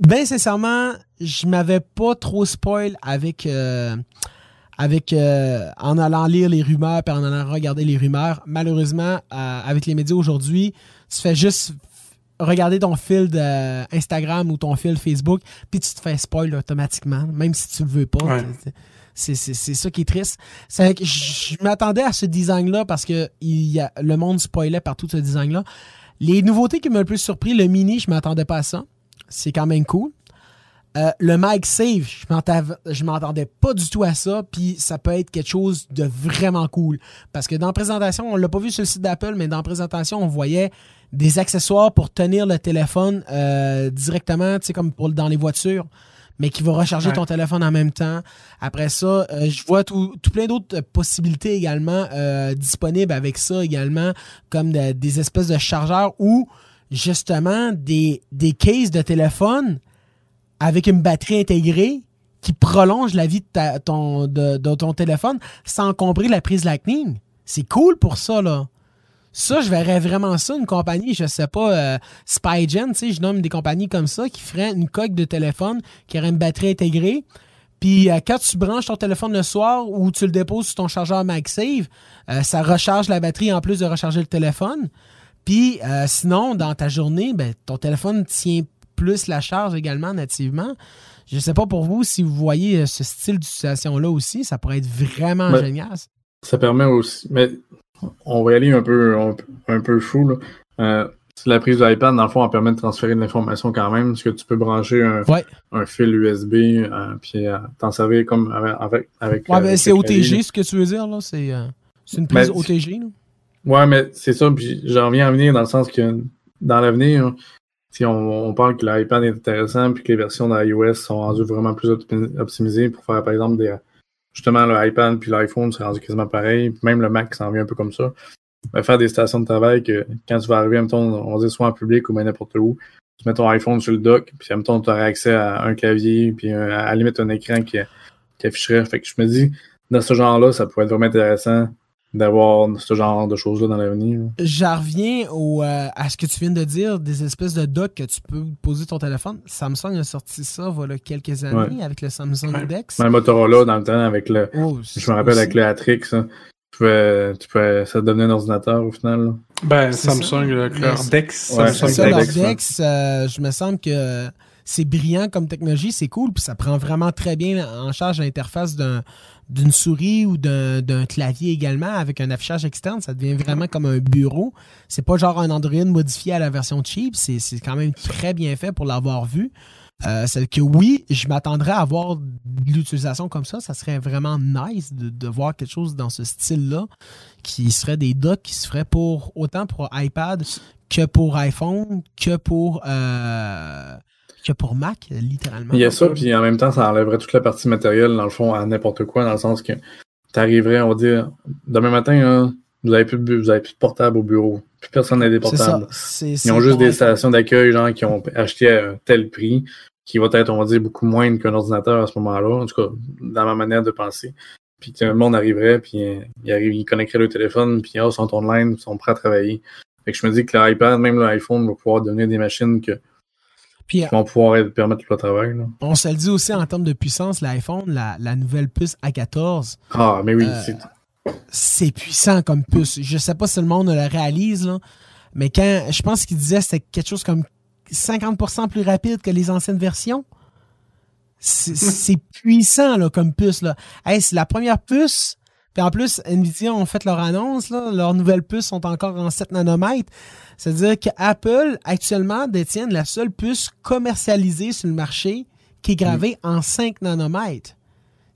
ben sincèrement, je m'avais pas trop spoil avec avec en allant lire les rumeurs et en allant regarder les rumeurs. Malheureusement, avec les médias aujourd'hui, tu fais juste regarder ton fil d'Instagram ou ton fil Facebook, puis tu te fais spoil automatiquement, même si tu le veux pas. C'est ça qui est triste. C'est que je m'attendais à ce design-là parce que il y a, le monde spoilait par tout ce design-là. Les nouveautés qui m'ont le plus surpris, le mini, je m'attendais pas à ça. C'est quand même cool. Euh, le MagSafe, je m'entendais pas du tout à ça, puis ça peut être quelque chose de vraiment cool. Parce que dans la présentation, on l'a pas vu sur le site d'Apple, mais dans la présentation, on voyait des accessoires pour tenir le téléphone euh, directement, tu sais, comme pour, dans les voitures, mais qui va recharger ton téléphone en même temps. Après ça, euh, je vois tout, plein d'autres possibilités également euh, disponibles avec ça également, comme des espèces de chargeurs ou justement des, des cases de téléphone avec une batterie intégrée qui prolonge la vie de, ton, de, de ton téléphone sans encombrer la prise Lightning. C'est cool pour ça, là. Ça, je verrais vraiment ça, une compagnie, je sais pas, euh, Spygen, tu sais, je nomme des compagnies comme ça, qui feraient une coque de téléphone, qui aurait une batterie intégrée. Puis euh, quand tu branches ton téléphone le soir ou tu le déposes sur ton chargeur MagSafe, euh, ça recharge la batterie en plus de recharger le téléphone. Puis sinon, dans ta journée, ben, ton téléphone tient plus la charge également nativement. Je sais pas pour vous si vous voyez ce style d'utilisation-là aussi, ça pourrait être vraiment ben, génial. Ça permet aussi. Mais on va y aller un peu, un, peu fou. Là. Euh, la prise de l'iPad, dans le fond, elle permet de transférer de l'information quand même, parce que tu peux brancher un, fil USB, euh, puis euh, t'en servir comme avec. avec ouais, ben, c'est OTG, ce que tu veux dire, là. C'est une prise OTG, là. Ouais, mais c'est ça, puis j'en viens à venir dans le sens que dans l'avenir, si on, parle que l'iPad est intéressant, puis que les versions d'iOS sont rendues vraiment plus optimisées pour faire, par exemple, des justement le iPad puis l'iPhone, c'est rendu quasiment pareil. Même le Mac s'en vient un peu comme ça. Va faire des stations de travail que quand tu vas arriver, mettons, on dit soit en public ou n'importe où, tu mets ton iPhone sur le dock, puis mettons, tu auras accès à un clavier, puis à la limite un écran qui, qui afficherait. Fait que je me dis, dans ce genre-là, ça pourrait être vraiment intéressant d'avoir ce genre de choses-là dans l'avenir. J'en reviens au, euh, à ce que tu viens de dire, des espèces de docks que tu peux poser ton téléphone. Samsung a sorti ça voilà quelques années avec le Samsung Dex. Même Motorola dans le temps avec le. Oh, je me rappelle avec le Atrix. Hein. Tu pouvais, tu pouvais, ça donnait un ordinateur au final. Ben, Samsung, le, leur Dex. Samsung ça, leur Dex, euh, je me semble que c'est brillant comme technologie, c'est cool, puis ça prend vraiment très bien en charge l'interface d'un d'une souris ou d'un clavier également avec un affichage externe. Ça devient vraiment comme un bureau. C'est pas genre un Android modifié à la version cheap. C'est quand même très bien fait pour l'avoir vu. Euh, c'est que oui, je m'attendrais à avoir de l'utilisation comme ça. Ça serait vraiment nice de, voir quelque chose dans ce style-là, qui serait des docks qui se feraient pour autant pour iPad que pour iPhone, que pour euh, que pour Mac, littéralement. Il y a ça, puis en même temps, ça enlèverait toute la partie matérielle, dans le fond, à n'importe quoi, dans le sens que tu arriverais, on va dire, demain matin, vous n'avez plus, plus de portable au bureau. Plus personne n'a des portables. Ils ont juste des stations d'accueil, genre, qui ont acheté à un tel prix, qui va être, on va dire, beaucoup moins qu'un ordinateur à ce moment-là, en tout cas, dans ma manière de penser. Puis que le monde arriverait, puis il, arrive, il connecterait le téléphone, puis oh, ils sont online, ils sont prêts à travailler. Fait que je me dis que l'iPad, même l'iPhone, va pouvoir devenir des machines que puis, qui vont pouvoir permettre le travail. On se le dit aussi en termes de puissance, l'iPhone, la, nouvelle puce A14. Ah, mais oui, euh, c'est puissant comme puce. Je sais pas si le monde le réalise, là, mais quand je pense qu'il disait que c'était quelque chose comme 50% plus rapide que les anciennes versions. C'est puissant là, comme puce. Là. c'est la première puce. Puis en plus, Nvidia ont fait leur annonce, là, leurs nouvelles puces sont encore en 7 nanomètres. C'est-à-dire qu'Apple, actuellement, détient la seule puce commercialisée sur le marché qui est gravée en 5 nanomètres.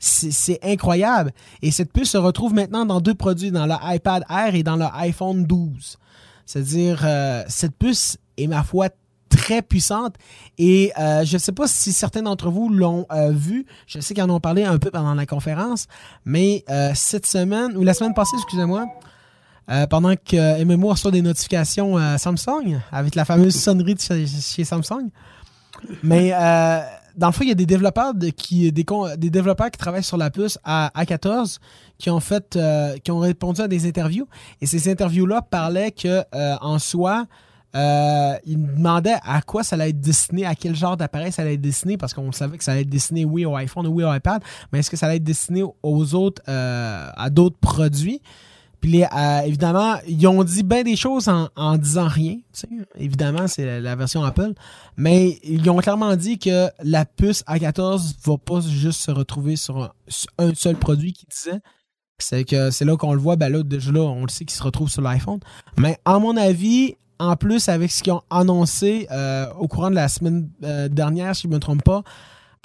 C'est incroyable. Et cette puce se retrouve maintenant dans deux produits, dans l'iPad Air et dans le iPhone 12. C'est-à-dire, euh, cette puce est, ma foi, très puissante. Et euh, je ne sais pas si certains d'entre vous l'ont euh, vu. Je sais qu'ils en ont parlé un peu pendant la conférence. Mais euh, cette semaine, ou la semaine passée, excusez-moi, pendant que MMO reçoit des notifications à Samsung, avec la fameuse sonnerie de chez, Samsung. Mais dans le fond, il y a des développeurs qui des, développeurs qui travaillent sur la puce à A14 qui ont fait qui ont répondu à des interviews et ces interviews là parlaient que en soi euh, il me demandait à quoi ça allait être destiné, à quel genre d'appareil ça allait être destiné, parce qu'on savait que ça allait être destiné, oui, au iPhone ou oui, au iPad, mais est-ce que ça allait être destiné aux autres, euh, à d'autres produits? Puis euh, évidemment, ils ont dit bien des choses en, disant rien. Évidemment, c'est la, version Apple. Mais ils ont clairement dit que la puce A14 va pas juste se retrouver sur un, seul produit qui disait. C'est que c'est là qu'on le voit, ben là, déjà là, on le sait qu'il se retrouve sur l'iPhone. Mais à mon avis, en plus avec ce qu'ils ont annoncé euh, au courant de la semaine euh, dernière, si je ne me trompe pas,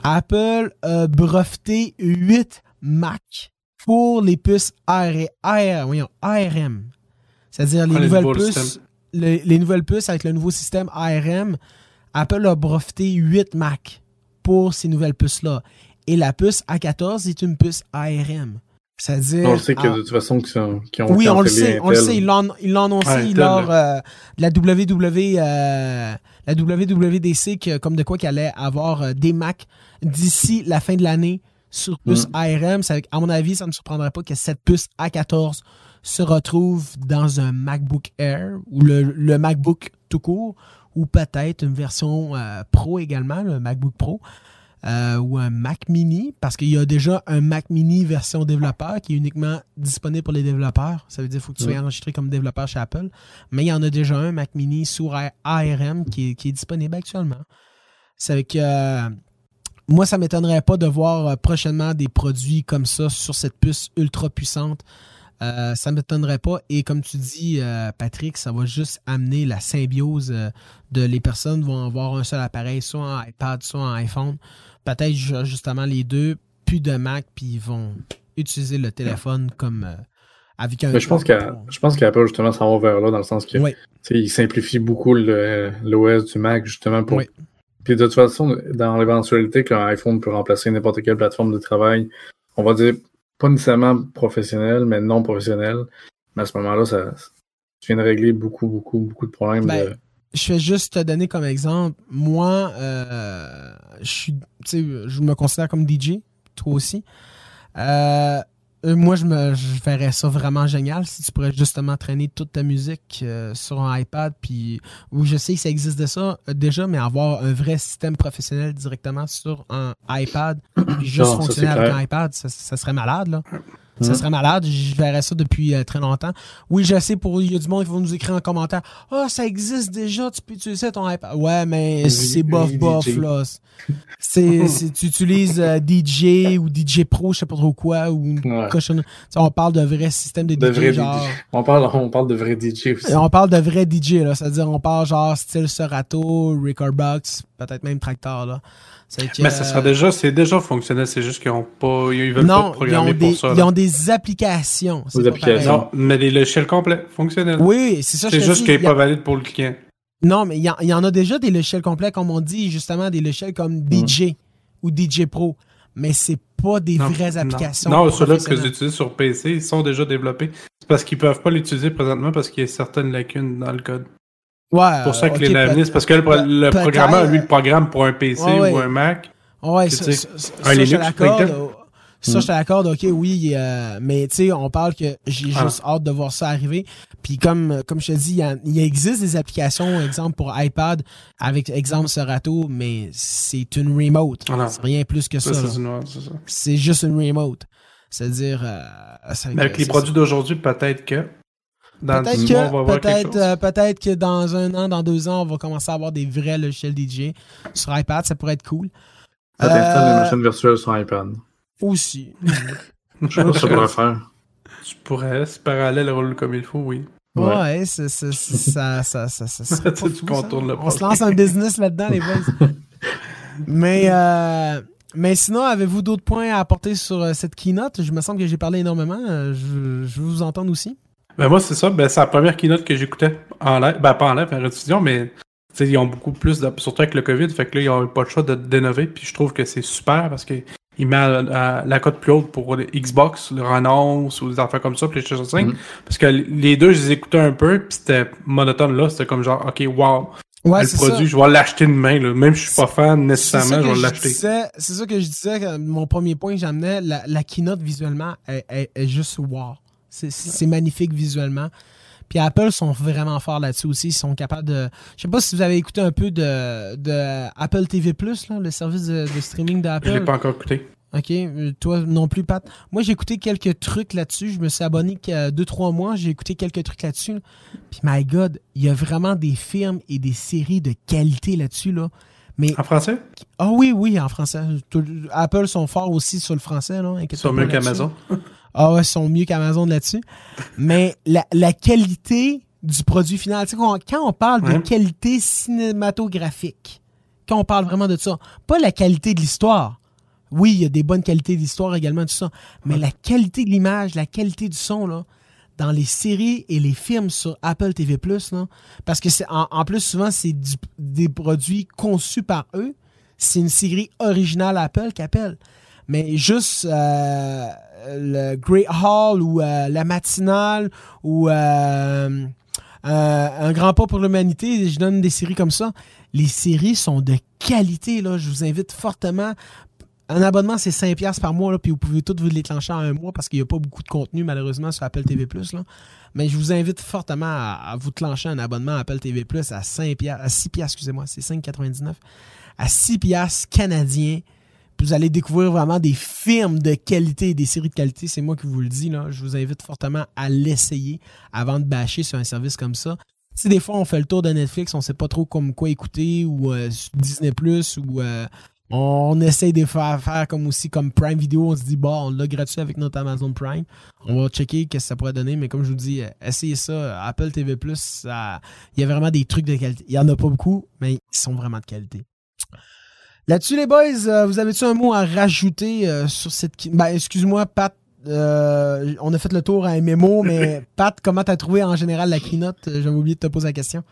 Apple a breveté 8 Mac pour les puces ARM. C'est-à-dire les, nouvelles puces. Les, nouvelles puces avec le nouveau système ARM. Apple a breveté 8 Mac pour ces nouvelles puces-là. Et la puce A14 est une puce ARM. C'est-à-dire. On sait que de toute façon, qu'ils ont. Oui, on le sait, on le sait. Ils l'ont annoncé lors euh, de la, WW, euh, la WWDC, que, comme de quoi qu'il allait avoir euh, des Mac d'ici la fin de l'année sur puce mm. ARM. À mon avis, ça ne me surprendrait pas que cette puce A14 se retrouve dans un MacBook Air ou le, MacBook tout court ou peut-être une version Pro également, le MacBook Pro. Euh, ou un Mac Mini, parce qu'il y a déjà un Mac Mini version développeur qui est uniquement disponible pour les développeurs. Ça veut dire qu'il faut que tu sois enregistré comme développeur chez Apple. Mais il y en a déjà un Mac Mini sur ARM qui est, disponible actuellement. C'est que euh, moi, ça ne m'étonnerait pas de voir euh, prochainement des produits comme ça sur cette puce ultra puissante. ça ne m'étonnerait pas. Et comme tu dis, Patrick, ça va juste amener la symbiose de les personnes vont avoir un seul appareil, soit en iPad, soit en iPhone peut-être justement les deux, plus de Mac, puis ils vont utiliser le téléphone comme euh, avec un. Mais je pense qu'Apple justement s'en va vers là dans le sens que il simplifie beaucoup l'OS du Mac justement pour. Puis de toute façon, dans l'éventualité qu'un iPhone peut remplacer n'importe quelle plateforme de travail, on va dire pas nécessairement professionnel, mais non professionnel. Mais à ce moment-là, ça, vient de régler beaucoup, beaucoup, beaucoup de problèmes. Ben, je vais juste te donner comme exemple. Moi, euh, je suis, je me considère comme DJ, toi aussi. Euh, moi, je me je verrais ça vraiment génial si tu pourrais justement traîner toute ta musique euh, sur un iPad. Puis, où je sais que ça existe de ça déjà, mais avoir un vrai système professionnel directement sur un iPad, puis juste fonctionner avec un iPad, ça, ça, serait malade. Là. Ça hmm. serait malade. Je verrais ça depuis euh, très longtemps. Oui, je sais, pour, il y a du monde qui va nous écrire en commentaire Ah, oh, ça existe déjà, tu peux utiliser ton iPad. Ouais, mais c'est bof bof, là. C'est, tu utilises euh, DJ ou DJ Pro, je sais pas trop quoi, ou On parle de vrais systèmes de, DJ. Genre... On, parle, on parle de vrais DJ aussi. On parle de vrais DJ, là. C'est-à-dire, on parle genre style Serato, Box, peut-être même Tractor, là. Mais ça sera déjà, c'est déjà fonctionnel, c'est juste qu'ils ont pas, ils veulent pas programmer ils ont des, pour ça. Ils ont des applications. Des applications. Non, mais des logiciels complets, fonctionnels. Oui, c'est ça. C'est juste qu'il n'est pas valide pour le client. Non, mais il y, en a déjà des logiciels complets, comme on dit, justement, des logiciels comme mm. DJ ou DJ Pro. Mais c'est pas des vraies applications. Non, ceux-là que vous utilisez sur PC, ils sont déjà développés. C'est parce qu'ils peuvent pas l'utiliser présentement parce qu'il y a certaines lacunes dans le code. Ouais, c'est pour ça que les l'avenir, parce que le, programmeur, lui, le programme pour un PC ou un Mac. Ouais, ça, ça, un Linux, ça, je t'accorde, ok, oui, euh, mais tu sais, on parle que j'ai ah. juste hâte de voir ça arriver. Puis comme, comme je te dis, il, existe des applications, exemple pour iPad, avec exemple Serato, mais c'est une remote. Ah c'est rien plus que ça. C'est juste une remote. C'est-à-dire. Euh, avec les produits d'aujourd'hui, peut-être que. Peut-être que, peut-être, euh, peut-être que dans un an, dans deux ans, on va commencer à avoir des vrais logiciels DJ sur iPad. Ça pourrait être cool. Ça t'installe des machines virtuelles sur iPad. Aussi. Je sais pas ça pourrait faire. Tu pourrais, si parallèle roule comme il faut, oui. Ouais, ça, ça, ça, ça, ça, ça, tu contournes le On se lance un business là-dedans, les boys. mais, euh, mais sinon, avez-vous d'autres points à apporter sur euh, cette keynote? Je me semble que j'ai parlé énormément. Euh, je, je veux vous entendre aussi. Ben moi, c'est ça. Ben, c'est la première keynote que j'écoutais en live. Ben, pas en live, en rediffusion, mais ils ont beaucoup plus, de, surtout avec le COVID, fait que là, ils n'ont pas le choix de d'innover, puis je trouve que c'est super parce que il met la cote plus haute pour les Xbox, le renonce ou des affaires comme ça, PlayStation 5. Mm. Parce que les deux, je les écoutais un peu, puis c'était monotone là, c'était comme genre, ok, wow. Ouais, le produit, je vais l'acheter demain. Là. Même si je suis pas fan nécessairement, je vais l'acheter. C'est ça que je disais, mon premier point que j'amenais, la, la, keynote visuellement est, est juste wow. C'est magnifique visuellement. Puis Apple sont vraiment forts là-dessus aussi. Ils sont capables de. Je sais pas si vous avez écouté un peu de, de Apple TV, là, le service de, streaming d'Apple. Je l'ai pas encore écouté. OK. Toi non plus, Pat. Moi, j'ai écouté quelques trucs là-dessus. Je me suis abonné qu'il y a deux, trois mois. J'ai écouté quelques trucs là-dessus. Puis, my God, il y a vraiment des films et des séries de qualité là-dessus. Là. Mais... En français? Ah oui, oui, en français. Apple sont forts aussi sur le français. Là. Ils sont mieux qu'Amazon. Ah ouais, ils sont mieux qu'Amazon là-dessus. Mais la, qualité du produit final, quand, quand on parle de qualité cinématographique, quand on parle vraiment de ça, pas la qualité de l'histoire. Oui, il y a des bonnes qualités d'histoire également, tout ça. Mais la qualité de l'image, la qualité du son, là, dans les séries et les films sur Apple TV+, là, parce que c'est en, plus, souvent, c'est des produits conçus par eux. C'est une série originale Apple qu'Apple. Mais juste euh, le Great Hall ou euh, la matinale ou euh, un grand pas pour l'humanité, je donne des séries comme ça. Les séries sont de qualité, là. Je vous invite fortement. Un abonnement, c'est 5$ par mois, puis vous pouvez tout vous déclencher en un mois parce qu'il n'y a pas beaucoup de contenu, malheureusement, sur Apple TV. Là. Mais je vous invite fortement à, vous déclencher un abonnement à Apple TV à 5$, à 6$, excusez-moi, c'est 5,99$. À 6$ canadiens vous allez découvrir vraiment des films de qualité des séries de qualité. C'est moi qui vous le dis. Là. Je vous invite fortement à l'essayer avant de bâcher sur un service comme ça. Si des fois on fait le tour de Netflix, on ne sait pas trop comme quoi écouter ou euh, Disney Plus ou euh, on essaye de faire, faire comme aussi comme Prime Video, on se dit bon, on l'a gratuit avec notre Amazon Prime. On va checker qu'est-ce que ça pourrait donner, mais comme je vous dis, euh, essayez ça. Apple TV Plus, il y a vraiment des trucs de qualité. Il y en a pas beaucoup, mais ils sont vraiment de qualité. Là-dessus, les boys, euh, vous avez-tu un mot à rajouter euh, sur cette. Ben, excuse-moi, Pat. Euh, on a fait le tour à MMO, mais Pat, comment t'as trouvé en général la keynote? J'avais oublié de te poser la question.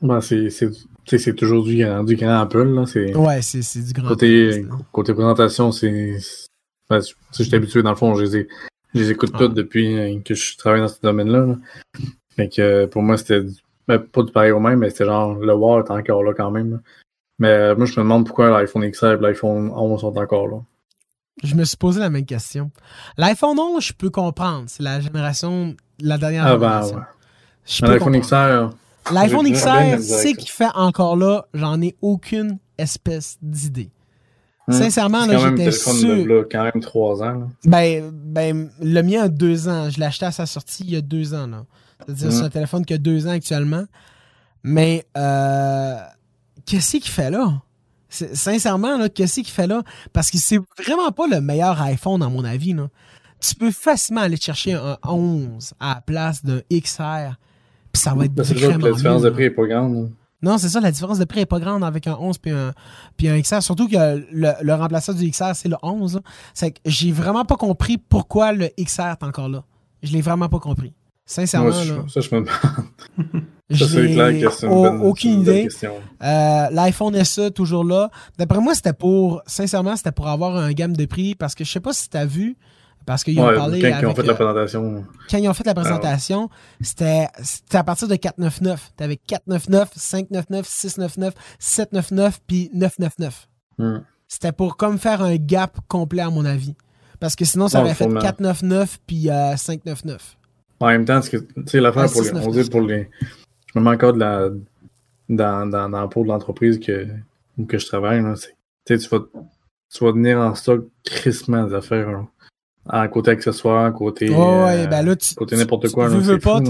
Ben, c'est toujours du grand, du grand Apple. Là. Ouais, c'est du grand côté, côté présentation, c'est. Ben, j'étais habitué, dans le fond, je les, les écoute toutes depuis que je travaille dans ce domaine-là. Fait que pour moi, c'était ben, pas du pareil au même, mais c'était genre le War est encore là quand même. Mais euh, moi, je me demande pourquoi l'iPhone XR et l'iPhone 11 sont encore là. Je me suis posé la même question. L'iPhone 11, je peux comprendre. C'est la génération, la dernière ah, ben, génération. Ouais. L'iPhone XR. L'iPhone XR, c'est qu'il fait encore là, j'en ai aucune espèce d'idée. Hmm. Sincèrement, là, j'étais sûr. De, quand même trois ans. Ben, ben, le mien a deux ans. Je l'ai acheté à sa sortie il y a deux ans. C'est-à-dire, hmm. c'est un téléphone qui a deux ans actuellement. Mais euh, qu'est-ce qu'il fait là? Sincèrement, là, qu'est-ce qu'il fait là? Parce que c'est vraiment pas le meilleur iPhone, à mon avis. Là. Tu peux facilement aller chercher un 11 à la place d'un XR, puis ça va être C'est vraiment La différence de prix est pas grande. Non, c'est ça, la différence de prix est pas grande avec un 11 puis un, puis un XR. Surtout que le, le remplaçant du XR, c'est le 11. C'est que j'ai vraiment pas compris pourquoi le XR est encore là. Je l'ai vraiment pas compris. Sincèrement. Moi, là, ça, je me demande. J'ai aucune idée. Euh, L'iPhone SE, toujours là. D'après moi, c'était pour, sincèrement, c'était pour avoir un gamme de prix parce que je sais pas si tu as vu, parce qu'ils ont parlé. Quand ils ont fait la présentation. Quand ils ont fait la présentation, c'était à partir de 499. Tu avais 499, 599, 699, 799 puis 999. Hmm. C'était pour comme faire un gap complet, à mon avis. Parce que sinon, ça aurait fait 499 puis 599. Euh, en même temps, tu sais, l'affaire pour les. On dit pour les. Je me mets encore de la. Dans, dans, dans la peau de l'entreprise que, que je travaille. Là, tu vas, tu vas venir en stock crissement des affaires. Là. À côté accessoires, côté. ouais, euh, ben là, tu, côté n'importe quoi. Tu veux, pas,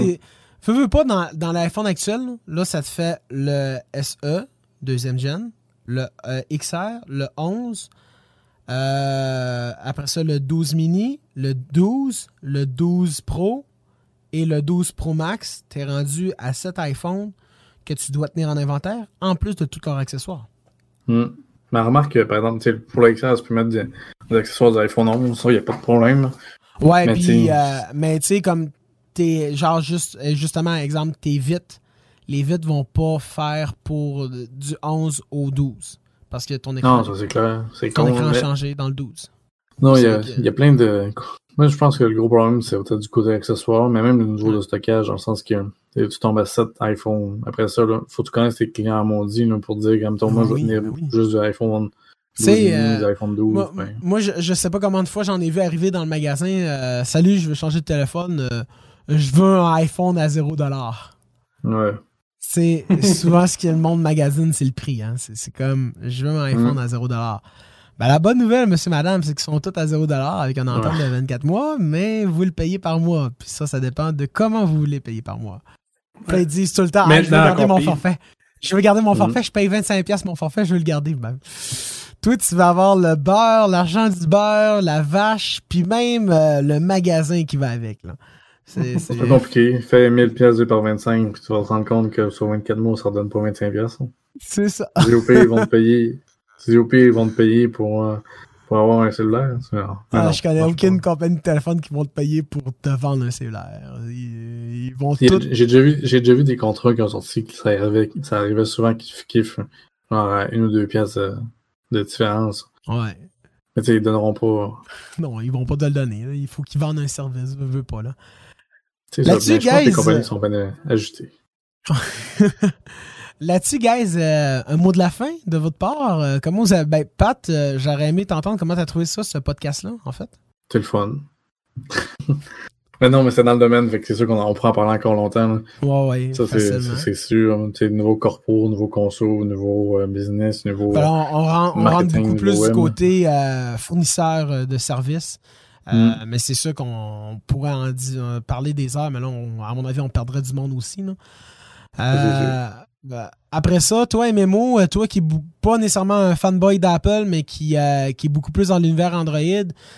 fou, veux pas dans, dans l'iPhone actuel, là, ça te fait le SE, deuxième gen, le euh, XR, le 11, euh, après ça le 12 mini, le 12, le 12 Pro, et le 12 Pro Max, tu es rendu à 7 iPhone que tu dois tenir en inventaire, en plus de tous leurs accessoires. Hmm. Mais remarque par exemple, pour l'XR, tu peux mettre des, accessoires de l'iPhone 11, ça, il n'y a pas de problème. Ouais, mais puis, euh, mais tu sais, comme t'es, genre, juste, justement, exemple, t'es vite, les vitres vont pas faire pour du 11 au 12. Parce que ton écran, Non, ça c'est clair. C'est ton con, écran a mais- changé dans le 12. Non, il y, C'est a, que- il y a plein de. Moi, je pense que le gros problème, c'est peut-être du côté accessoire, mais même le niveau de stockage, dans le sens que tu tombes à 7 iPhone. Après ça, il faut que tu connaisses tes clients à maudit là, pour dire, comme moi, je vais tenir ben oui. juste du iPhone 12, Tu sais, mini, euh, du iPhone 12. Moi, ben, moi, je, je sais pas combien de fois j'en ai vu arriver dans le magasin. euh, Salut, je veux changer de téléphone. euh, je veux un iPhone à 0$. ouais. C'est souvent ce que le monde magazine, c'est le prix. Hein. C'est c'est comme, je veux un iPhone Mm. à 0$. Ben, la bonne nouvelle, monsieur, madame, c'est qu'ils sont tous à 0$ avec un entente de 24 mois, mais vous le payez par mois. Puis ça, ça dépend de comment vous voulez payer par mois. Ils disent tout le temps, Ah, je veux garder mon forfait. Je veux garder mon Mhm. forfait, je paye 25$ mon forfait, je veux le garder. Ben, toi, tu vas avoir le beurre, l'argent du beurre, la vache, puis même euh, le magasin qui va avec. là. C'est pas compliqué. Fais 1000 pièces par 25, puis tu vas te rendre compte que sur 24 mois, ça ne redonne pas 25 pièces. c'est ça. ZOP, ils vont te payer. ZOP, ils vont te payer pour, euh, pour avoir un cellulaire. Ah, non, je connais aucune compagnie de téléphone qui vont te payer pour te vendre un cellulaire. Ils, ils vont tout. J'ai déjà, vu, j'ai déjà vu des contrats qui ont sorti que ça arrivait, ça arrivait souvent kiff kiff, genre à une ou deux pièces de, de différence. Ouais. Mais tu sais, ils donneront pas. Non, ils vont pas te le donner. là. Il faut qu'ils vendent un service. Veux, veux pas, là. Là-dessus, mais je pense que les guys, compagnies euh, sont bien ajustées. Là-dessus, guys, euh, un mot de la fin de votre part. Euh, comment vous avez... Ben, Pat, euh, j'aurais aimé t'entendre comment t'as trouvé ça, ce podcast-là, en fait? C'est le fun. mais non, mais c'est dans le domaine, fait que c'est sûr qu'on en- pourra en parler encore longtemps. là. Ouais, ouais, Ça, c'est sûr. Tu sais, nouveau corpo, nouveau conso, nouveau business, nouveau. Ben, on, on rentre, on rentre Marketing beaucoup plus du côté fournisseur de services. Euh, Mm. Mais c'est sûr qu'on pourrait en parler des heures, mais là, on- à mon avis, on perdrait du monde aussi. là. Euh, après ça, toi, MMO, euh, toi qui est bou- pas nécessairement un fanboy d'Apple, mais qui, euh, qui est beaucoup plus dans l'univers Android,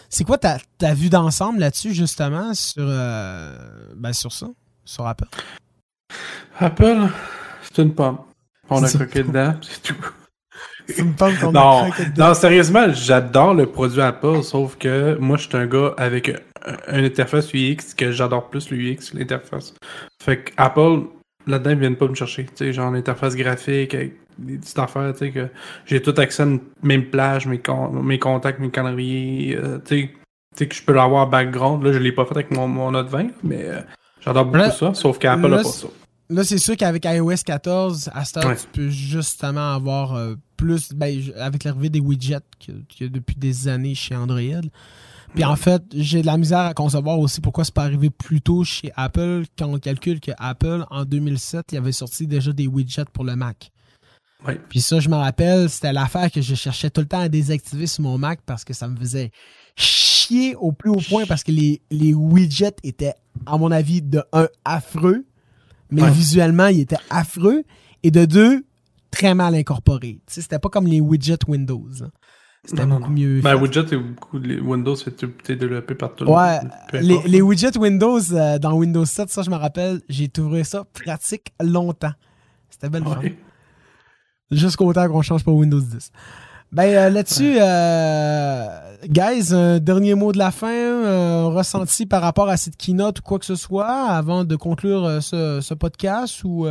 c'est quoi ta, ta vue d'ensemble là-dessus, justement, sur, euh, ben, sur ça, sur Apple? Apple, c'est une pomme. On a croqué dedans, c'est tout. C'est une pomme qu'on a Non, craqué dedans. non, sérieusement, j'adore le produit Apple, sauf que moi, je suis un gars avec un- une interface UX que j'adore plus le UX que l'interface. Fait que Apple, là-dedans, ils viennent pas me chercher. Tu sais, genre l'interface graphique, avec des petites affaires, tu sais, que j'ai tout accès à une même plage, mes, con- mes contacts, mes calendriers, euh, tu sais, tu sais, que je peux l'avoir en background. Là, je l'ai pas fait avec mon, mon Note 20, mais euh, j'adore beaucoup Là- ça, sauf qu'Apple là, a pas ça. Là, c'est sûr qu'avec iOS 14, à ce temps, Ouais. tu peux justement avoir euh, plus, ben, avec l'arrivée des widgets qu'il y a depuis des années chez Android. Puis en fait, j'ai de la misère à concevoir aussi pourquoi c'est pas arrivé plus tôt chez Apple quand on calcule que Apple, en 2007, il avait sorti déjà des widgets pour le Mac. Ouais. Puis ça, je me rappelle, c'était l'affaire que je cherchais tout le temps à désactiver sur mon Mac parce que ça me faisait chier au plus haut point parce que les, les widgets étaient, à mon avis, de un, affreux, mais Ouais. visuellement, ils étaient affreux, et de deux, très mal incorporés. Tu sais, c'était pas comme les widgets Windows. hein. C'était beaucoup mieux. Ben, fait. widget et beaucoup de Windows, c'est été développé par tout le Ouais, les, widgets Windows euh, dans Windows 7, ça, je me rappelle, j'ai trouvé ça pratique longtemps. C'était belle. Ouais. Jusqu'au temps qu'on change pour Windows 10. Ben euh, là-dessus, euh, guys, un dernier mot de la fin, ressenti par rapport à cette keynote ou quoi que ce soit avant de conclure ce, ce podcast ou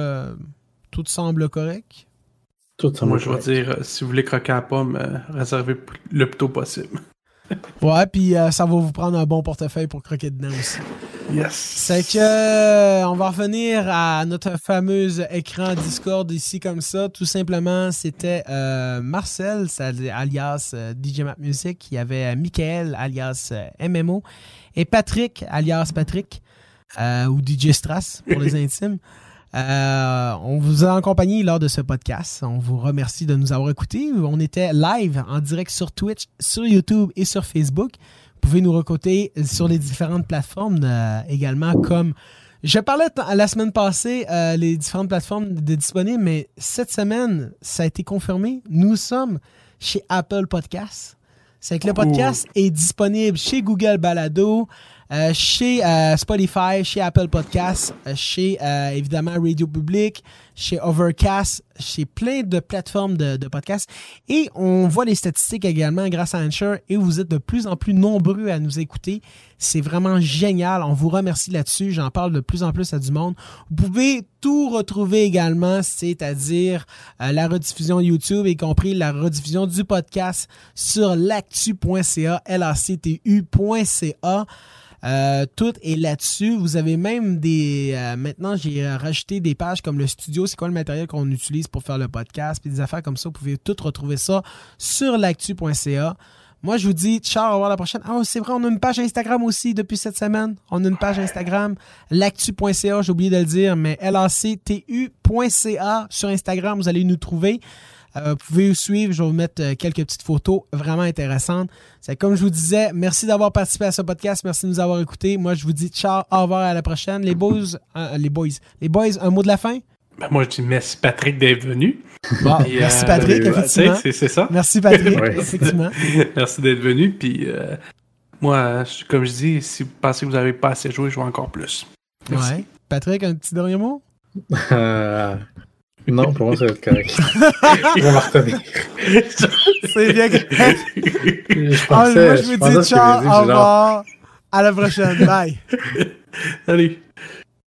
tout semble correct? Tout ça Moi, je vais dire, euh, si vous voulez croquer à la pomme, euh, réservez le plus tôt possible. Ouais, puis euh, ça va vous prendre un bon portefeuille pour croquer dedans aussi. Yes. C'est que euh, on va revenir à notre fameuse écran Discord ici comme ça. Tout simplement, c'était euh, Marcel, ça- alias DJ Map Music. Il y avait Michael, alias MMO, et Patrick, alias Patrick, euh, ou DJ Strass pour les intimes. Euh, on vous a accompagné lors de ce podcast. On vous remercie de nous avoir écoutés. On était live en direct sur Twitch, sur YouTube et sur Facebook. Vous pouvez nous recoter sur les différentes plateformes euh, également, comme je parlais la semaine passée, euh, les différentes plateformes de disponibles, mais cette semaine, ça a été confirmé. Nous sommes chez Apple Podcasts. C'est que le podcast est disponible chez Google Balado, chez Spotify, chez Apple Podcasts, chez évidemment Radio Public, chez Overcast, chez plein de plateformes de, de, podcasts. Et on voit les statistiques également grâce à Anchor et vous êtes de plus en plus nombreux à nous écouter. C'est vraiment génial. On vous remercie là-dessus. J'en parle de plus en plus à du monde. Vous pouvez tout retrouver également, c'est-à-dire euh, la rediffusion YouTube, y compris la rediffusion du podcast sur lactu.ca, lactu.ca. Euh, tout est là-dessus. Vous avez même des... Euh, maintenant, j'ai rajouté des pages comme le studio, c'est quoi le matériel qu'on utilise pour faire le podcast, puis des affaires comme ça. Vous pouvez tout retrouver ça sur l'actu.ca. Moi, je vous dis ciao, au revoir la prochaine. Ah, c'est vrai, on a une page Instagram aussi depuis cette semaine. On a une page Instagram, l'actu.ca, j'ai oublié de le dire, mais lactu.ca sur Instagram, vous allez nous trouver. Euh, vous pouvez nous suivre, je vais vous mettre euh, quelques petites photos vraiment intéressantes. C'est comme je vous disais, merci d'avoir participé à ce podcast, merci de nous avoir écoutés. Moi, je vous dis ciao, au revoir à la prochaine. Les boys, euh, les boys, les boys, un mot de la fin? Ben moi, je dis merci Patrick d'être venu. merci Patrick, effectivement. C'est ça. Merci Patrick, effectivement. merci d'être venu. Puis moi, comme je dis, si vous pensez que vous n'avez pas assez joué, je joue encore plus. Ouais. Patrick, un petit dernier mot? Non, pour moi, ça va être correct. Je vais m'en retenir. C'est bien que. Je pensais, ah, moi, je me dis ciao, au revoir. À la prochaine. Bye. Salut.